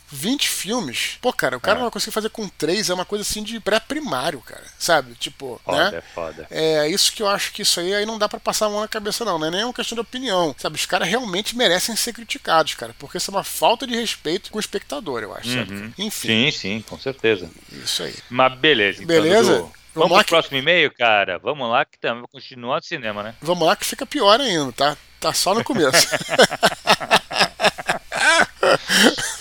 20 filmes, pô, cara, o cara é. não vai conseguir fazer com 3, é uma coisa assim de pré-primário, cara. Sabe? Tipo, foda, né? É foda. É isso que eu acho que isso aí aí não dá para passar a mão na cabeça, não. Não é nem uma questão de opinião. Sabe? Os caras realmente merecem ser criticados, cara. Porque isso é uma falta de respeito com o espectador, eu acho. Uhum. Enfim. Sim, sim, com certeza. Isso aí. Mas beleza. Então, beleza? Dudu, Vamos, Vamos pro que... próximo e-mail, cara? Vamos lá que também continua no cinema, né? Vamos lá que fica pior ainda, tá? Tá só no começo.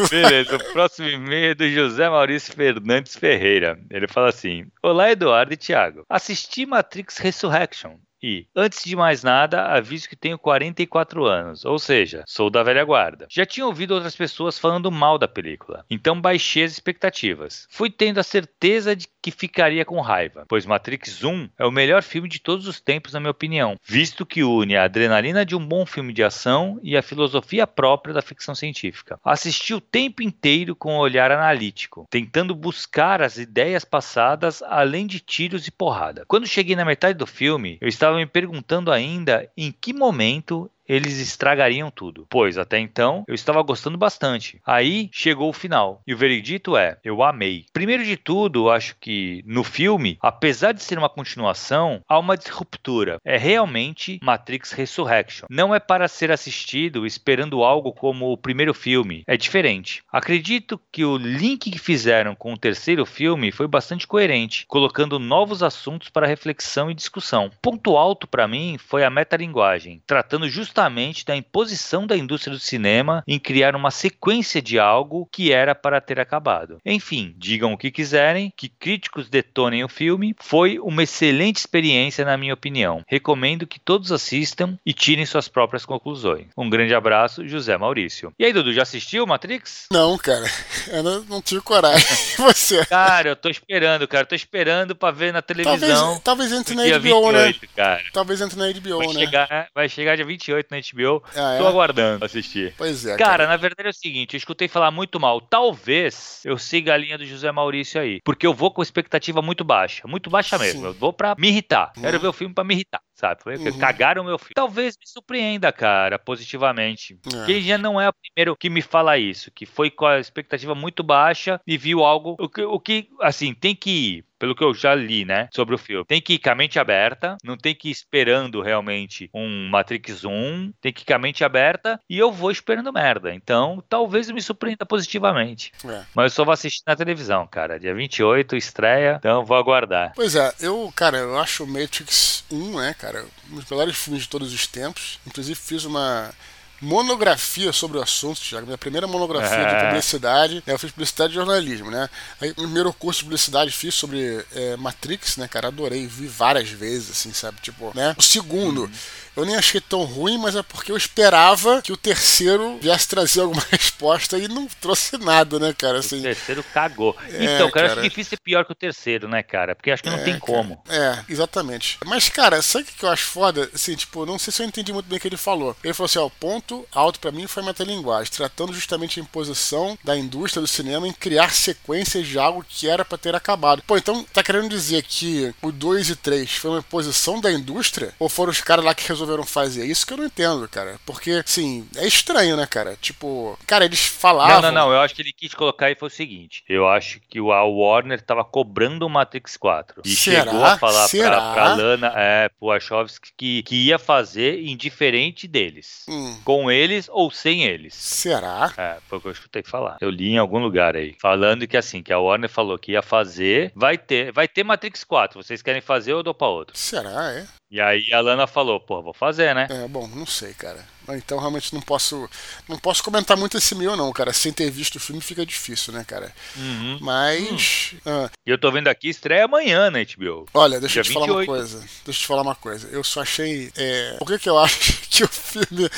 Beleza, o próximo e-mail é do José Maurício Fernandes Ferreira. Ele fala assim: Olá, Eduardo e Thiago. Assisti Matrix Resurrection e, antes de mais nada, aviso que tenho 44 anos, ou seja, sou da velha guarda. Já tinha ouvido outras pessoas falando mal da película, então baixei as expectativas. Fui tendo a certeza de que ficaria com raiva, pois Matrix 1 é o melhor filme de todos os tempos, na minha opinião, visto que une a adrenalina de um bom filme de ação e a filosofia própria da ficção científica. Assisti o tempo inteiro com um olhar analítico, tentando buscar as ideias passadas além de tiros e porrada. Quando cheguei na metade do filme, eu estava estava me perguntando ainda em que momento eles estragariam tudo, pois até então eu estava gostando bastante. Aí chegou o final e o veredito é: eu amei. Primeiro de tudo, acho que no filme, apesar de ser uma continuação, há uma disruptura. É realmente Matrix Resurrection. Não é para ser assistido esperando algo como o primeiro filme. É diferente. Acredito que o link que fizeram com o terceiro filme foi bastante coerente, colocando novos assuntos para reflexão e discussão. Ponto alto para mim foi a metalinguagem, tratando justamente justamente da imposição da indústria do cinema em criar uma sequência de algo que era para ter acabado. Enfim, digam o que quiserem, que críticos detonem o filme, foi uma excelente experiência na minha opinião. Recomendo que todos assistam e tirem suas próprias conclusões. Um grande abraço, José Maurício. E aí, Dudu, já assistiu Matrix? Não, cara. Eu não, não tive coragem. Você? Cara, eu tô esperando, cara. Tô esperando pra ver na televisão. Talvez, talvez entre na HBO, 28, né? Cara. Talvez entre na HBO, vai né? Chegar, vai chegar dia 28 na HBO. Ah, é? Tô aguardando assistir. Pois é. Cara, cara, na verdade é o seguinte: eu escutei falar muito mal. Talvez eu siga a linha do José Maurício aí. Porque eu vou com expectativa muito baixa. Muito baixa mesmo. Sim. Eu vou pra me irritar. Uhum. Quero ver o filme pra me irritar sabe? Uhum. Cagaram o meu filme. Talvez me surpreenda, cara, positivamente. É. Já não é o primeiro que me fala isso, que foi com a expectativa muito baixa e viu algo. O que, o que assim, tem que ir pelo que eu já li, né, sobre o filme. Tem que ir com a mente aberta, não tem que ir esperando realmente um Matrix 1, tem que ir com a mente aberta e eu vou esperando merda. Então, talvez me surpreenda positivamente. É. Mas eu só vou assistir na televisão, cara. Dia 28, estreia, então vou aguardar. Pois é, eu, cara, eu acho o Matrix 1, né, cara, um dos melhores filmes de todos os tempos. Inclusive fiz uma monografia sobre o assunto, Thiago. Minha primeira monografia é. de publicidade. Né, eu fiz publicidade e jornalismo, né? Aí, o primeiro curso de publicidade fiz sobre é, Matrix, né, cara? Adorei, vi várias vezes, assim, sabe? Tipo, né? O segundo. Uhum eu nem achei tão ruim, mas é porque eu esperava que o terceiro viesse trazer alguma resposta e não trouxe nada, né, cara? Assim, o terceiro cagou. É, então, cara, cara, acho difícil ser pior que o terceiro, né, cara? Porque acho que não é, tem como. É, exatamente. Mas, cara, sabe o que eu acho foda? Assim, tipo, não sei se eu entendi muito bem o que ele falou. Ele falou assim: ó, o ponto alto para mim foi a metalinguagem, tratando justamente a imposição da indústria do cinema em criar sequências de algo que era para ter acabado. Pô, então tá querendo dizer que o 2 e 3 foi uma imposição da indústria? Ou foram os caras lá que resolveram fazer? Isso que eu não entendo, cara. Porque, assim, é estranho, né, cara? Tipo, cara, eles falavam. Não, não, não. Eu acho que ele quis colocar e foi o seguinte: eu acho que o Warner tava cobrando o Matrix 4. E Será? chegou a falar Será? Pra, pra Lana, é, pro Wachowski, que, que ia fazer indiferente deles. Hum. Com eles ou sem eles. Será? É, foi o que eu escutei falar. Eu li em algum lugar aí. Falando que assim, que a Warner falou que ia fazer, vai ter, vai ter Matrix 4. Vocês querem fazer ou eu dou pra outro? Será, é? E aí a Lana falou, pô, vou fazer, né? É, bom, não sei, cara. Então realmente não posso não posso comentar muito esse meu não, cara. Sem ter visto o filme fica difícil, né, cara? Uhum. Mas. Hum. Ah. E eu tô vendo aqui, estreia amanhã na HBO. Olha, deixa eu te 28. falar uma coisa. Deixa eu te falar uma coisa. Eu só achei. É... Por que, que eu acho que o filme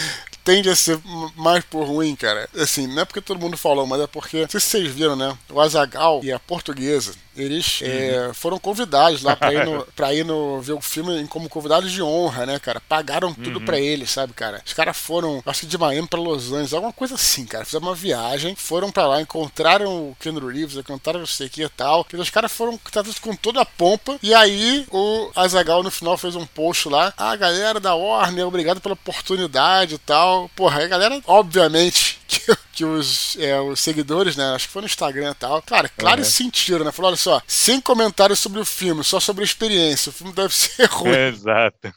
tende a ser mais por ruim, cara. Assim, não é porque todo mundo falou, mas é porque, não sei se vocês viram, né? O Azagal e a portuguesa, eles uhum. é, foram convidados lá pra ir, no, pra ir no, ver o filme como convidados de honra, né, cara? Pagaram tudo uhum. pra eles, sabe, cara? Os caras foram, acho que de Miami pra Los Angeles, alguma coisa assim, cara. Fizeram uma viagem, foram pra lá, encontraram o Ken Reeves, encontraram não sei o que e tal. Os caras foram tratados com toda a pompa. E aí o Azagal no final fez um post lá. Ah, galera da Warner, obrigado pela oportunidade e tal. Porra, aí a galera, obviamente, que, que os, é, os seguidores, né? Acho que foi no Instagram e tal. Cara, claro, uhum. sentiram, né? Falou: olha só, sem comentários sobre o filme, só sobre a experiência. O filme deve ser ruim. Exato.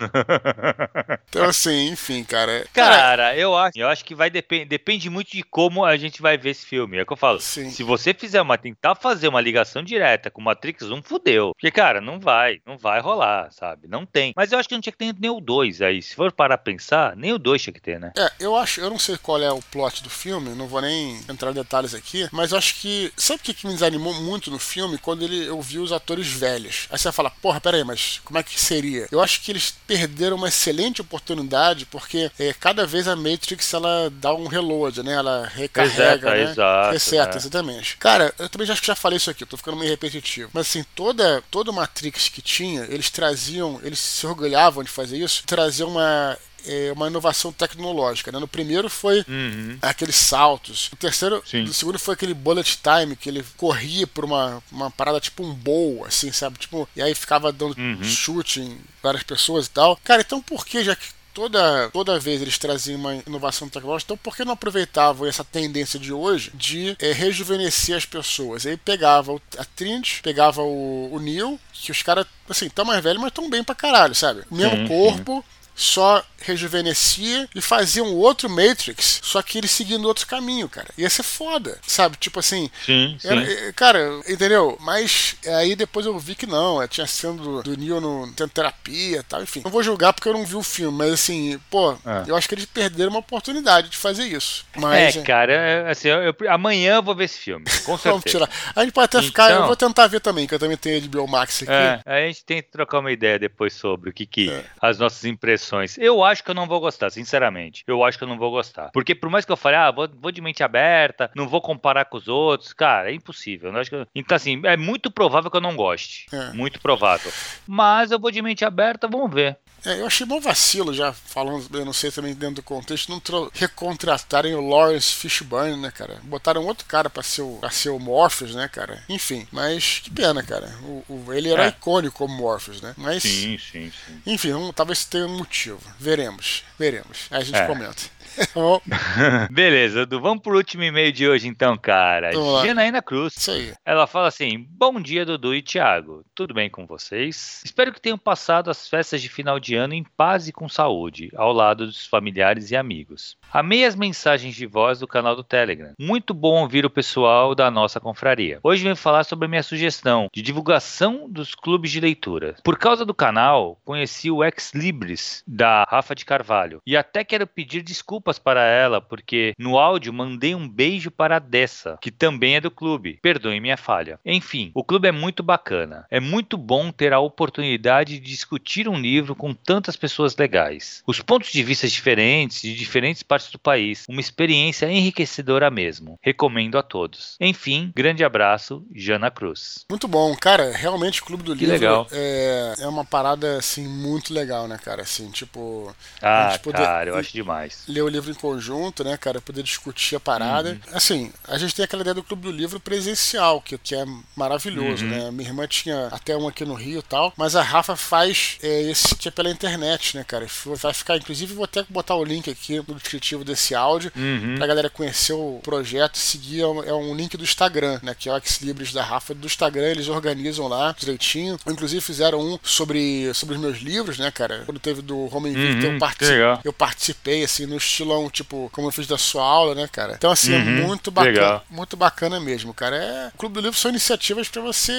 então, assim, enfim, cara. Cara, cara eu acho, eu acho que vai depender depende muito de como a gente vai ver esse filme. É o que eu falo. Sim. Se você fizer uma, tentar fazer uma ligação direta com Matrix 1, fudeu. Porque, cara, não vai, não vai rolar, sabe? Não tem. Mas eu acho que não tinha que ter nem o 2 aí. Se for parar a pensar, nem o 2 tinha que ter, né? É, eu acho, eu não sei qual é o plot do filme, não vou nem entrar em detalhes aqui, mas acho que. Sabe o que, que me desanimou muito no filme? Quando ele, eu vi os atores velhos. Aí você vai falar, porra, peraí, mas como é que seria? Eu acho que eles perderam uma excelente oportunidade, porque é, cada vez a Matrix ela dá um reload, né? Ela recarrega, né? Exato, Reseta, é. exatamente. Cara, eu também acho que já falei isso aqui, eu tô ficando meio repetitivo. Mas assim, toda, toda Matrix que tinha, eles traziam, eles se orgulhavam de fazer isso, traziam uma é, uma inovação tecnológica. Né? No primeiro foi uhum. aqueles saltos. No terceiro, Sim. no segundo foi aquele bullet time que ele corria por uma, uma parada tipo um bowl, assim, sabe? Tipo, e aí ficava dando uhum. chute em várias pessoas e tal. Cara, então por que já que toda, toda vez eles traziam uma inovação tecnológica, então por que não aproveitavam essa tendência de hoje de é, rejuvenescer as pessoas? Aí pegava a Trinity, pegava o, o Neil, que os caras, assim, tão mais velhos, mas tão bem pra caralho, sabe? O mesmo sim, corpo. Sim só rejuvenescia e fazia um outro Matrix, só que ele seguindo outro caminho, cara. Ia ser foda, sabe? Tipo assim. Sim, era, sim. Eh, cara, entendeu? Mas aí depois eu vi que não, tinha sendo do, do Neo no tendo terapia e tal, enfim. Não vou julgar porque eu não vi o filme, mas assim, pô, é. eu acho que eles perderam uma oportunidade de fazer isso. Mas, é, cara, assim, eu, eu, amanhã eu vou ver esse filme, com certeza. Vamos tirar. A gente pode até então, ficar, eu vou tentar ver também, que eu também tenho de Biomax aqui. É, a gente tem que trocar uma ideia depois sobre o que que é. as nossas impressões eu acho que eu não vou gostar, sinceramente. Eu acho que eu não vou gostar. Porque por mais que eu fale, ah, vou, vou de mente aberta, não vou comparar com os outros, cara, é impossível. Eu eu... Então, assim, é muito provável que eu não goste. É. Muito provável. Mas eu vou de mente aberta, vamos ver. É, eu achei bom vacilo já, falando, eu não sei também dentro do contexto, não recontratarem o Lawrence Fishburne, né, cara? Botaram outro cara pra ser o, pra ser o Morpheus, né, cara? Enfim, mas que pena, cara. O, o ele era é. icônico como Morpheus, né? Mas, sim, sim, sim. Enfim, um, talvez tenha um motivo. Veremos, veremos. Aí a gente é. comenta. Beleza, Edu, vamos pro último e-mail de hoje então, cara. Janaína Cruz. Isso aí. Ela fala assim: Bom dia, Dudu e Thiago. Tudo bem com vocês? Espero que tenham passado as festas de final de ano em paz e com saúde, ao lado dos familiares e amigos. Amei as mensagens de voz do canal do Telegram. Muito bom ouvir o pessoal da nossa confraria. Hoje venho falar sobre a minha sugestão de divulgação dos clubes de leitura. Por causa do canal, conheci o Ex Libris Da Rafa de Carvalho. E até quero pedir desculpas para ela, porque no áudio mandei um beijo para a Dessa, que também é do clube. Perdoe minha falha. Enfim, o clube é muito bacana. É muito bom ter a oportunidade de discutir um livro com tantas pessoas legais. Os pontos de vista diferentes de diferentes partes do país. Uma experiência enriquecedora mesmo. Recomendo a todos. Enfim, grande abraço, Jana Cruz. Muito bom, cara. Realmente o Clube do Que Livro legal. É, é uma parada assim muito legal, né, cara? Assim, tipo, Ah, a gente poder- cara, eu acho demais. ler o livro em conjunto, né, cara? Poder discutir a parada. Uhum. Assim, a gente tem aquela ideia do Clube do Livro presencial, que, que é maravilhoso, Uhum. né? Minha irmã tinha até um aqui no Rio e tal, mas a Rafa faz é, esse que é pela internet, né, cara? Vai ficar, inclusive, vou até botar o link aqui no descritivo desse áudio Uhum. pra galera conhecer o projeto, seguir é um- é um link do Instagram, né? Que é o Ex Libris da Rafa do Instagram, eles organizam lá direitinho. Inclusive fizeram um sobre, sobre os meus livros, né, cara? Quando teve do Home Uhum, eu, que partici- legal. eu participei, assim, no estilão, tipo, como eu fiz da sua aula, né, cara? Então, assim, é Uhum, muito bacana. legal. Muito bacana mesmo, cara. É, o Clube do Livro são iniciativas pra você.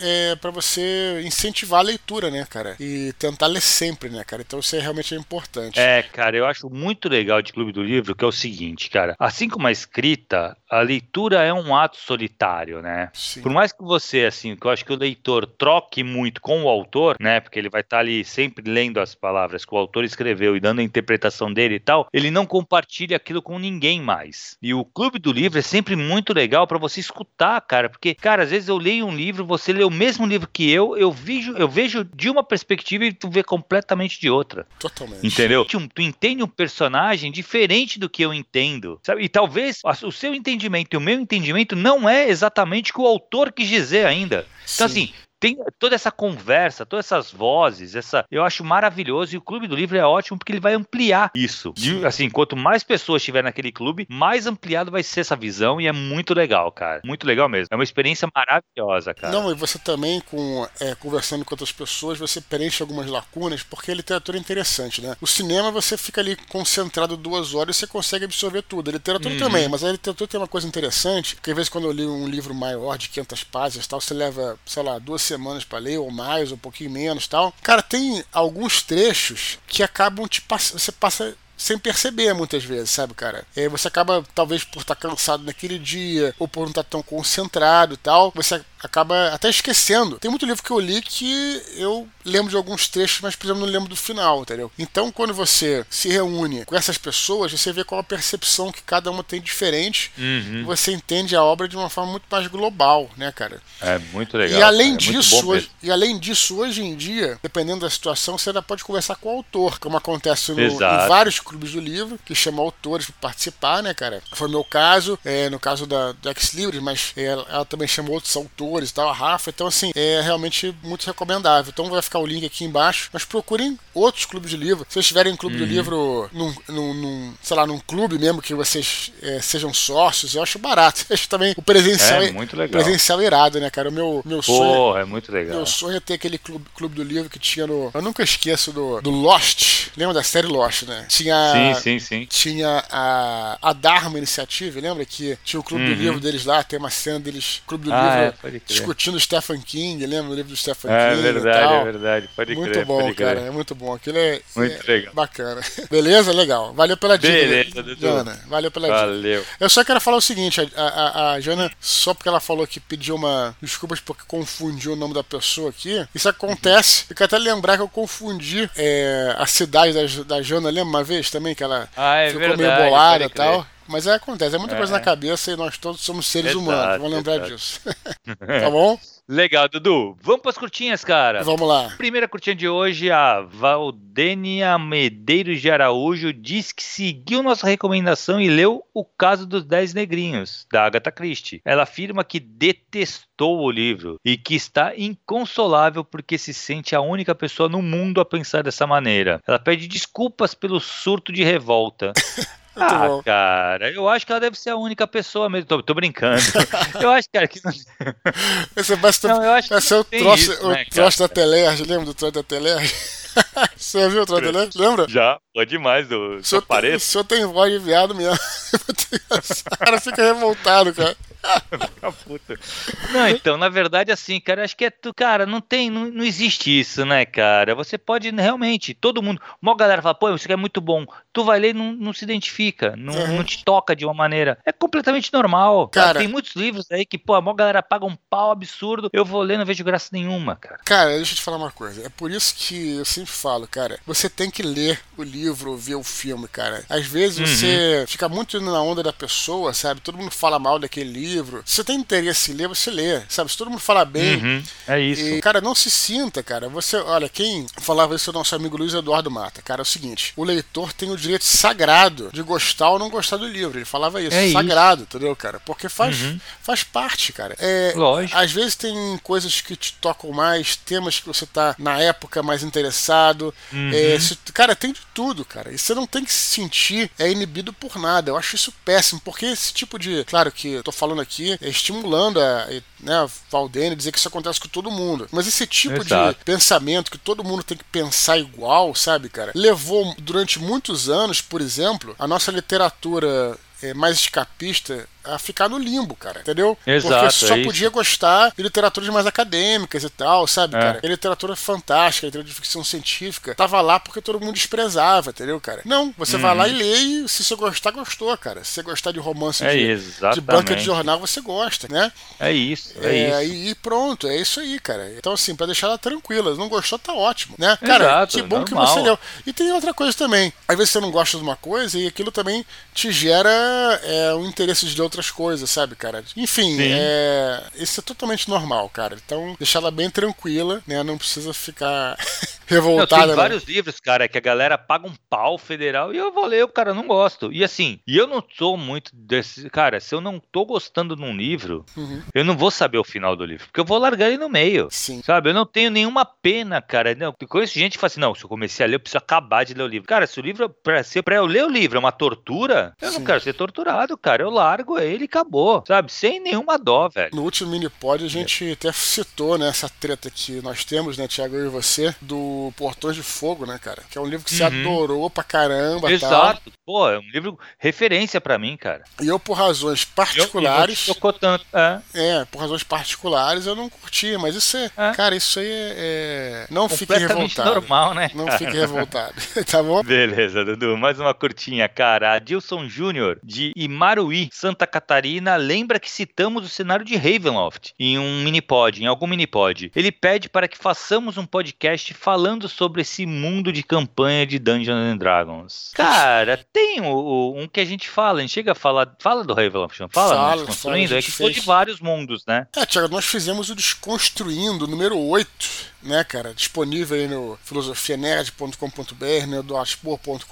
É, para você incentivar a leitura, né, cara? E tentar ler sempre, né, cara? Então isso é realmente é importante. É, cara, eu acho muito legal de Clube do Livro que é o seguinte, cara. Assim como a escrita, a leitura é um ato solitário, né? Sim. Por mais que você, assim, que eu acho que o leitor troque muito com o autor, né? Porque ele vai estar ali sempre lendo as palavras que o autor escreveu e dando a interpretação dele e tal, ele não compartilha aquilo com ninguém mais. E o Clube do Livro é sempre muito legal pra você escutar, cara. Porque, cara, às vezes eu leio um livro, você lê o mesmo livro que eu, eu vejo, eu vejo de uma perspectiva e tu vê completamente de outra. Totalmente. Entendeu? Tu, tu entende um personagem diferente do que eu entendo. Sabe? E talvez o seu entendimento e o meu entendimento não é exatamente o que o autor quis dizer ainda. Então, Sim. assim. Tem toda essa conversa, todas essas vozes, essa eu acho maravilhoso e o clube do livro é ótimo porque ele vai ampliar isso. De- assim, quanto mais pessoas estiver naquele clube, mais ampliado vai ser essa visão e é muito legal, cara. Muito legal mesmo. É uma experiência maravilhosa, cara. Não, e você também, com é, conversando com outras pessoas, você preenche algumas lacunas, porque a literatura é interessante, né? O cinema, você fica ali concentrado duas horas e você consegue absorver tudo. A literatura Uhum. também, mas a literatura tem uma coisa interessante, porque às vezes quando eu li um livro maior, de 500 páginas e tal, você leva, sei lá, duas semanas pra ler, ou mais, ou um pouquinho menos tal. Cara, tem alguns trechos que acabam te passando, você passa sem perceber muitas vezes, sabe, cara? Aí você acaba, talvez por estar cansado naquele dia, ou por não estar tão concentrado e tal, você acaba até esquecendo. Tem muito livro que eu li que eu lembro de alguns trechos, mas, por exemplo, não lembro do final, entendeu? Então, quando você se reúne com essas pessoas, você vê qual a percepção que cada uma tem diferente, Uhum. e você entende a obra de uma forma muito mais global, né, cara? É muito legal. e além é disso, hoje, e além disso, hoje em dia, dependendo da situação, você ainda pode conversar com o autor, como acontece no, em vários clubes do livro, que chamam autores para participar, né, cara? Foi o meu caso, é, no caso da, da Ex Libris, mas é, ela, ela também chamou outros autores e tal, a Rafa, então assim, é realmente muito recomendável. Então vai ficar o link aqui embaixo, mas procurem outros clubes de livro. Se vocês estiverem em clube do Uhum. livro, num, num, num, sei lá, num clube mesmo que vocês é, sejam sócios, eu acho barato. Eu acho também o presencial É muito legal. presencial irado, né, cara? O meu, meu sonho. Porra, é muito legal. Meu sonho é ter aquele clube, clube do livro que tinha no. Eu nunca esqueço do, do Lost. Lembra da série Lost, né? Tinha. Sim, sim, sim. Tinha a, a Dharma Iniciative, lembra que tinha o clube do Uhum. livro deles lá, tem uma cena deles, clube do Ah, é, livro, pode crer. discutindo Stephen King, lembra do livro do Stephen É King? e verdade, tal? é verdade. Pode Muito crer, bom, pode crer. cara, é muito bom. Aquilo é, Muito é legal. bacana. Beleza? Legal. Valeu pela dica. Beleza, Dudu. Jana. Valeu pela dica. Valeu. Eu só quero falar o seguinte, a, a, a Jana, só porque ela falou que pediu uma desculpas porque confundiu o nome da pessoa aqui, isso acontece. Eu quero até lembrar que eu confundi é, a cidade da, da Jana, lembra uma vez também que ela Ah, é ficou verdade. meio bolada e tal. Mas é, acontece, é muita coisa É. na cabeça e nós todos somos seres Exato, humanos, vamos lembrar exato. disso. tá bom? Legal, Dudu. Vamos para as curtinhas, cara. Vamos lá. Primeira curtinha de hoje, a Valdênia Medeiros de Araújo diz que seguiu nossa recomendação e leu O Caso dos Dez Negrinhos, da Agatha Christie. Ela afirma que detestou o livro e que está inconsolável porque se sente a única pessoa no mundo a pensar dessa maneira. Ela pede desculpas pelo surto de revolta. Muito ah, bom. cara, eu acho que ela deve ser a única pessoa mesmo. Tô, tô brincando. eu acho, cara, que. Esse vai ser, Não, eu acho que o não tem troço, isso, o né, troço da Telerge, lembra do troço da Telerge? Você viu o troço da Telerge? Lembra? Já, pode demais, do O senhor, tem, o senhor tem voz de viado mesmo. o cara fica revoltado, cara. puta. Não, então, na verdade, assim, cara, acho que é tu, cara, não tem, não, não existe isso, né, cara? Você pode realmente, todo mundo, uma galera fala, pô, isso aqui é muito bom. Tu vai ler e não, não se identifica, não, uhum. não te toca de uma maneira. É completamente normal. Cara, tem muitos livros aí que, pô, a maior galera paga um pau absurdo, eu vou ler, não vejo graça nenhuma, cara. Cara, deixa eu te falar uma coisa. É por isso que eu sempre falo, cara, você tem que ler o livro ver o filme, cara. Às vezes uhum. você fica muito na onda da pessoa, sabe? Todo mundo fala mal daquele livro. Se você tem interesse em ler, você lê, sabe? Se todo mundo fala bem. Uhum. É isso. E, cara, não se sinta, cara. Você, olha, quem falava isso é o nosso amigo Luiz Eduardo Mata, cara, é o seguinte: o leitor tem o direito sagrado de gostar ou não gostar do livro. Ele falava isso, é sagrado, isso. entendeu, cara? Porque faz, uhum. faz parte, cara. É, Lógico. Às vezes tem coisas que te tocam mais, temas que você tá na época mais interessado. Uhum. É, se, cara, tem de tudo, cara. E você não tem que se sentir é, inibido por nada. Eu acho isso péssimo, porque esse tipo de. Claro que eu tô falando aqui é estimulando a, né, Valdene dizer que isso acontece com todo mundo. Mas esse tipo Exato. de pensamento que todo mundo tem que pensar igual, sabe, cara? Levou durante muitos anos, por exemplo, a nossa literatura é, mais escapista a ficar no limbo, cara, entendeu? Exato, Porque só é podia gostar de literaturas mais acadêmicas e tal, sabe, é. cara? E literatura fantástica, literatura de ficção científica, tava lá porque todo mundo desprezava, entendeu, cara? Não, você uhum. vai lá e lê e se você gostar, gostou, cara. Se você gostar de romance é de, de, banca de jornal, você gosta, né? É isso, é, é isso. E pronto, é isso aí, cara. Então, assim, pra deixar ela tranquila, não gostou, tá ótimo, né? Cara, Exato, que bom normal. que você leu. E tem outra coisa também. Às vezes você não gosta de uma coisa e aquilo também te gera é, um interesse de outras coisas, sabe? cara? Enfim, é... isso é totalmente normal, cara. Então, deixar ela bem tranquila, né? Não precisa ficar revoltada. Não, tem vários livros, cara, que a galera paga um pau federal e eu vou ler, o cara não gosto. E assim, e eu não sou muito desse. Cara, se eu não tô gostando de um livro, uhum. eu não vou saber o final do livro, porque eu vou largar ele no meio. Sim. Sabe? Eu não tenho nenhuma pena, cara. Não, eu conheço gente que fala assim: não, se eu comecei a ler, eu preciso acabar de ler o livro. Cara, se o livro, pra, se pra eu ler o livro é uma tortura, eu Sim. não quero ser torturado, cara. Eu largo ele e acabou sabe? Sem nenhuma dó, velho. No último mini pod a gente até citou, né, essa treta que nós temos, né, Thiago, eu e você, do Portões de Fogo, né, cara? Que é um livro que uhum. você adorou pra caramba. Exato. Tal. Pô, é um livro referência para mim, cara. E eu, por razões particulares. Eu, eu tanto, é. é, por razões particulares eu não curti, mas isso é. é. Cara, isso aí é. é não fique revoltado. normal, né? Não cara? fique revoltado. tá bom? Beleza, Dudu. Mais uma curtinha, cara. Adilson Júnior, de Imaruí, Santa Catarina, lembra que citamos o cenário de Ravenloft em um minipod, em algum minipod. Ele pede para que façamos um podcast falando sobre esse mundo de campanha de Dungeons and Dragons. Cara, tem o, o, um que a gente fala, a gente chega a falar, fala do Ravenloft, fala? fala Desconstruindo, fala, é que fez... foi de vários mundos, né? É, Tiago, nós fizemos o Desconstruindo, número 8, né, cara? Disponível aí no filosofianerd.com.br, né, do aspor.com.br,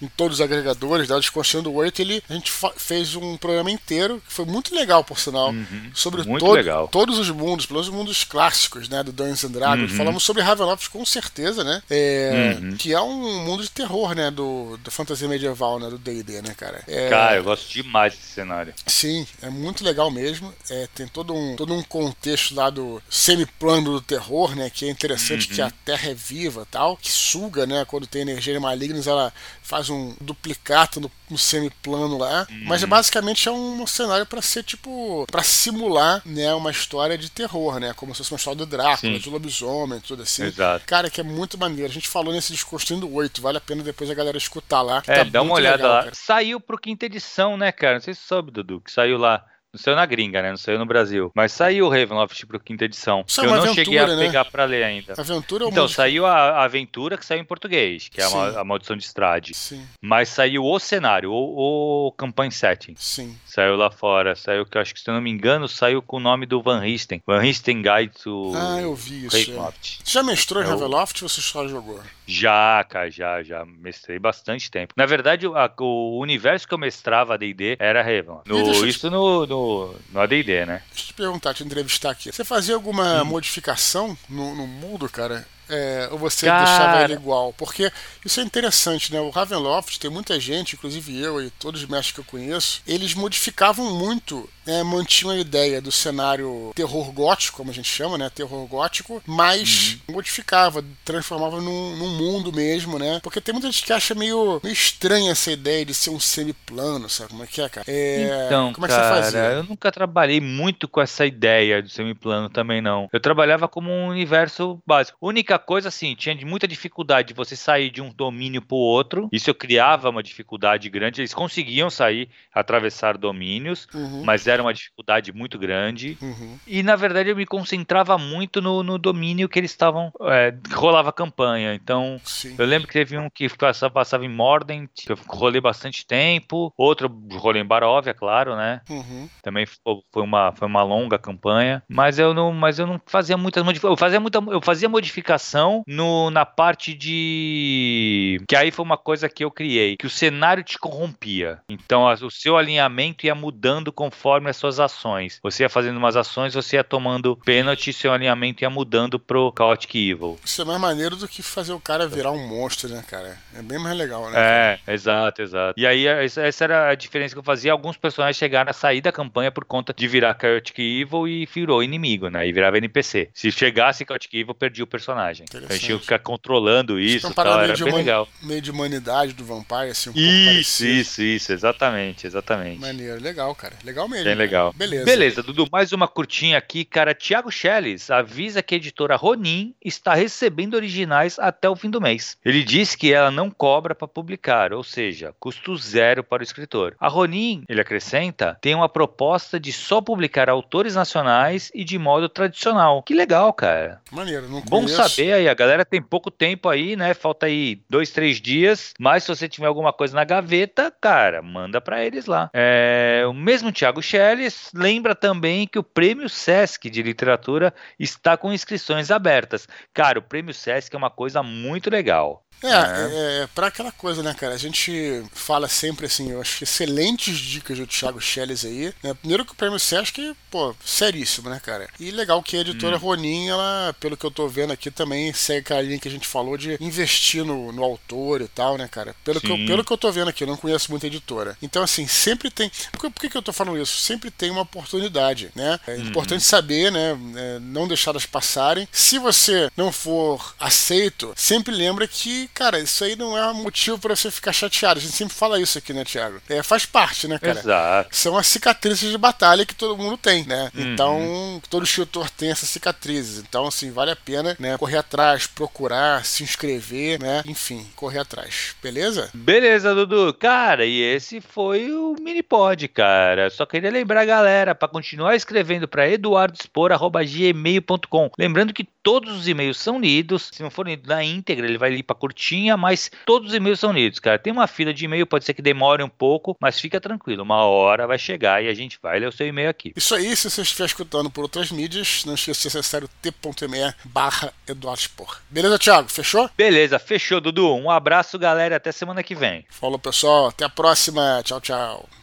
em todos os agregadores, da Desconstruindo 8, ele, a gente fez um programa inteiro, que foi muito legal, por sinal, uhum, sobre todo, legal. todos os mundos, pelos mundos clássicos, né, do Dungeons and Dragons. Uhum. Falamos sobre Ravenloft com certeza, né? É, uhum. Que é um mundo de terror, né, do, do fantasia medieval, né, do D&D, né, cara? É, cara, eu gosto demais desse cenário. Sim, é muito legal mesmo. É, tem todo um, todo um contexto lá do semiplano do terror, né, que é interessante que a uhum. Terra é viva, tal, que suga, né, quando tem energia maligna, ela faz um duplicato no, no semiplano lá. Mas uhum. basicamente é um cenário para ser tipo para simular, né, uma história de terror, né, como se fosse uma história do Drácula, Sim. de lobisomem, tudo assim. Exato. Cara, que é muito maneiro. A gente falou nesse Desconstruindo 8, vale a pena depois a galera escutar lá. É, tá dá uma olhada legal, lá. Cara. Saiu pro quinta edição, né, cara? Não sei se soube, Dudu, que saiu lá não saiu na gringa, né? Não saiu no Brasil. Mas saiu o Ravenloft pro quinta edição. Saiu eu não aventura, cheguei a né? pegar pra ler ainda. Aventura ou Então, música? saiu a, Aventura, que saiu em português, que é a, a, Maldição de Estrade. Sim. Mas saiu o cenário, o, o Campaign Setting. Sim. Saiu lá fora. Saiu, que eu acho que, se eu não me engano, saiu com o nome do Van Risten. Van Risten Guide to Ah, eu vi isso. Ravenloft. É. Você já mestrou em eu... Ravenloft ou você só jogou? Já, cara, já, já mestrei bastante tempo. Na verdade, a, o universo que eu mestrava D&D era Raven. No, isso te... no, no, no AD&D, né? Deixa eu te perguntar, te entrevistar aqui. Você fazia alguma hum. modificação no, no mundo, cara? É, ou você Cara... deixava ele igual? Porque isso é interessante, né? O Ravenloft tem muita gente, inclusive eu e todos os mestres que eu conheço, eles modificavam muito é, mantinham a ideia do cenário terror gótico, como a gente chama, né? Terror gótico, mas uhum. modificava, transformava num, num, mundo mesmo, né? Porque tem muita gente que acha meio, meio estranha essa ideia de ser um semiplano, sabe como é que é, cara? É, então, como é que cara, você fazia? Eu nunca trabalhei muito com essa ideia de semiplano também, não. Eu trabalhava como um universo básico. Única coisa, assim, tinha muita dificuldade de você sair de um domínio pro outro. Isso eu criava uma dificuldade grande. Eles conseguiam sair, atravessar domínios, uhum. mas era uma dificuldade muito grande. Uhum. E na verdade eu me concentrava muito no, no domínio que eles estavam. É, rolava campanha. Então Sim. eu lembro que teve um que passava, passava em Mordent, que eu rolei bastante tempo. Outro rolei em Baróvia, claro, né? Uhum. Também foi uma, foi uma longa campanha. Mas eu não, mas eu não fazia muitas modificações. Eu fazia, muita, eu fazia modificação no, na parte de. Que aí foi uma coisa que eu criei. Que o cenário te corrompia. Então o seu alinhamento ia mudando conforme as suas ações. Você ia fazendo umas ações, você ia tomando pênalti, seu alinhamento ia mudando pro Chaotic Evil. Isso é mais maneiro do que fazer o cara virar um monstro, né, cara? É bem mais legal, né? É, cara? exato, exato. E aí, essa era a diferença que eu fazia. Alguns personagens chegaram a sair da campanha por conta de virar Chaotic Evil e virou inimigo, né? E virava NPC. Se chegasse Chaotic Evil, perdia o personagem. A gente tinha que ficar controlando isso, isso tal, era bem legal. Meio de humanidade do Vampire, assim, um isso, pouco parecido. Isso, isso, exatamente, exatamente. Maneiro, legal, cara. Legal mesmo. Bem legal. Beleza. Beleza, Dudu, mais uma curtinha aqui, cara. Tiago Schelles avisa que a editora Ronin está recebendo originais até o fim do mês. Ele diz que ela não cobra para publicar, ou seja, custo zero para o escritor. A Ronin, ele acrescenta, tem uma proposta de só publicar autores nacionais e de modo tradicional. Que legal, cara. Maneiro, não Bom conheço. saber aí, a galera tem pouco tempo aí, né? Falta aí dois, três dias. Mas se você tiver alguma coisa na gaveta, cara, manda para eles lá. É, o mesmo Tiago Schelles lembra também que o Prêmio Sesc de Literatura está com inscrições abertas. Cara, o Prêmio Sesc é uma coisa muito legal. É, é, é para aquela coisa, né, cara? A gente fala sempre assim, eu acho excelentes dicas do Thiago Schelles aí. Né? Primeiro que o prêmio Sesc, pô, seríssimo, né, cara? E legal que a editora hum. Ronin, ela, pelo que eu tô vendo aqui, também segue aquela linha que a gente falou de investir no, no autor e tal, né, cara? Pelo que, eu, pelo que eu tô vendo aqui, eu não conheço muita editora. Então, assim, sempre tem. Por, por que, que eu tô falando isso? Sempre tem uma oportunidade, né? É uhum. importante saber, né? É, não deixar elas passarem. Se você não for aceito, sempre lembra que cara, isso aí não é um motivo para você ficar chateado. A gente sempre fala isso aqui, né, Thiago? É, faz parte, né, cara? Exato. São as cicatrizes de batalha que todo mundo tem, né? Uhum. Então, todo escritor tem essas cicatrizes. Então, assim, vale a pena, né, correr atrás, procurar, se inscrever, né? Enfim, correr atrás. Beleza? Beleza, Dudu. Cara, e esse foi o mini pod, cara. Só queria lembrar a galera para continuar escrevendo para eduardospor@gmail.com. Lembrando que todos os e-mails são lidos. Se não for lido na íntegra, ele vai ali para curtinha, mas todos os e-mails são lidos, cara. Tem uma fila de e-mail, pode ser que demore um pouco, mas fica tranquilo, uma hora vai chegar e a gente vai ler o seu e-mail aqui. Isso aí, se você estiver escutando por outras mídias, não esqueça de acessar o t.me barra Beleza, Thiago? Fechou? Beleza, fechou, Dudu. Um abraço, galera, até semana que vem. Falou, pessoal. Até a próxima. Tchau, tchau.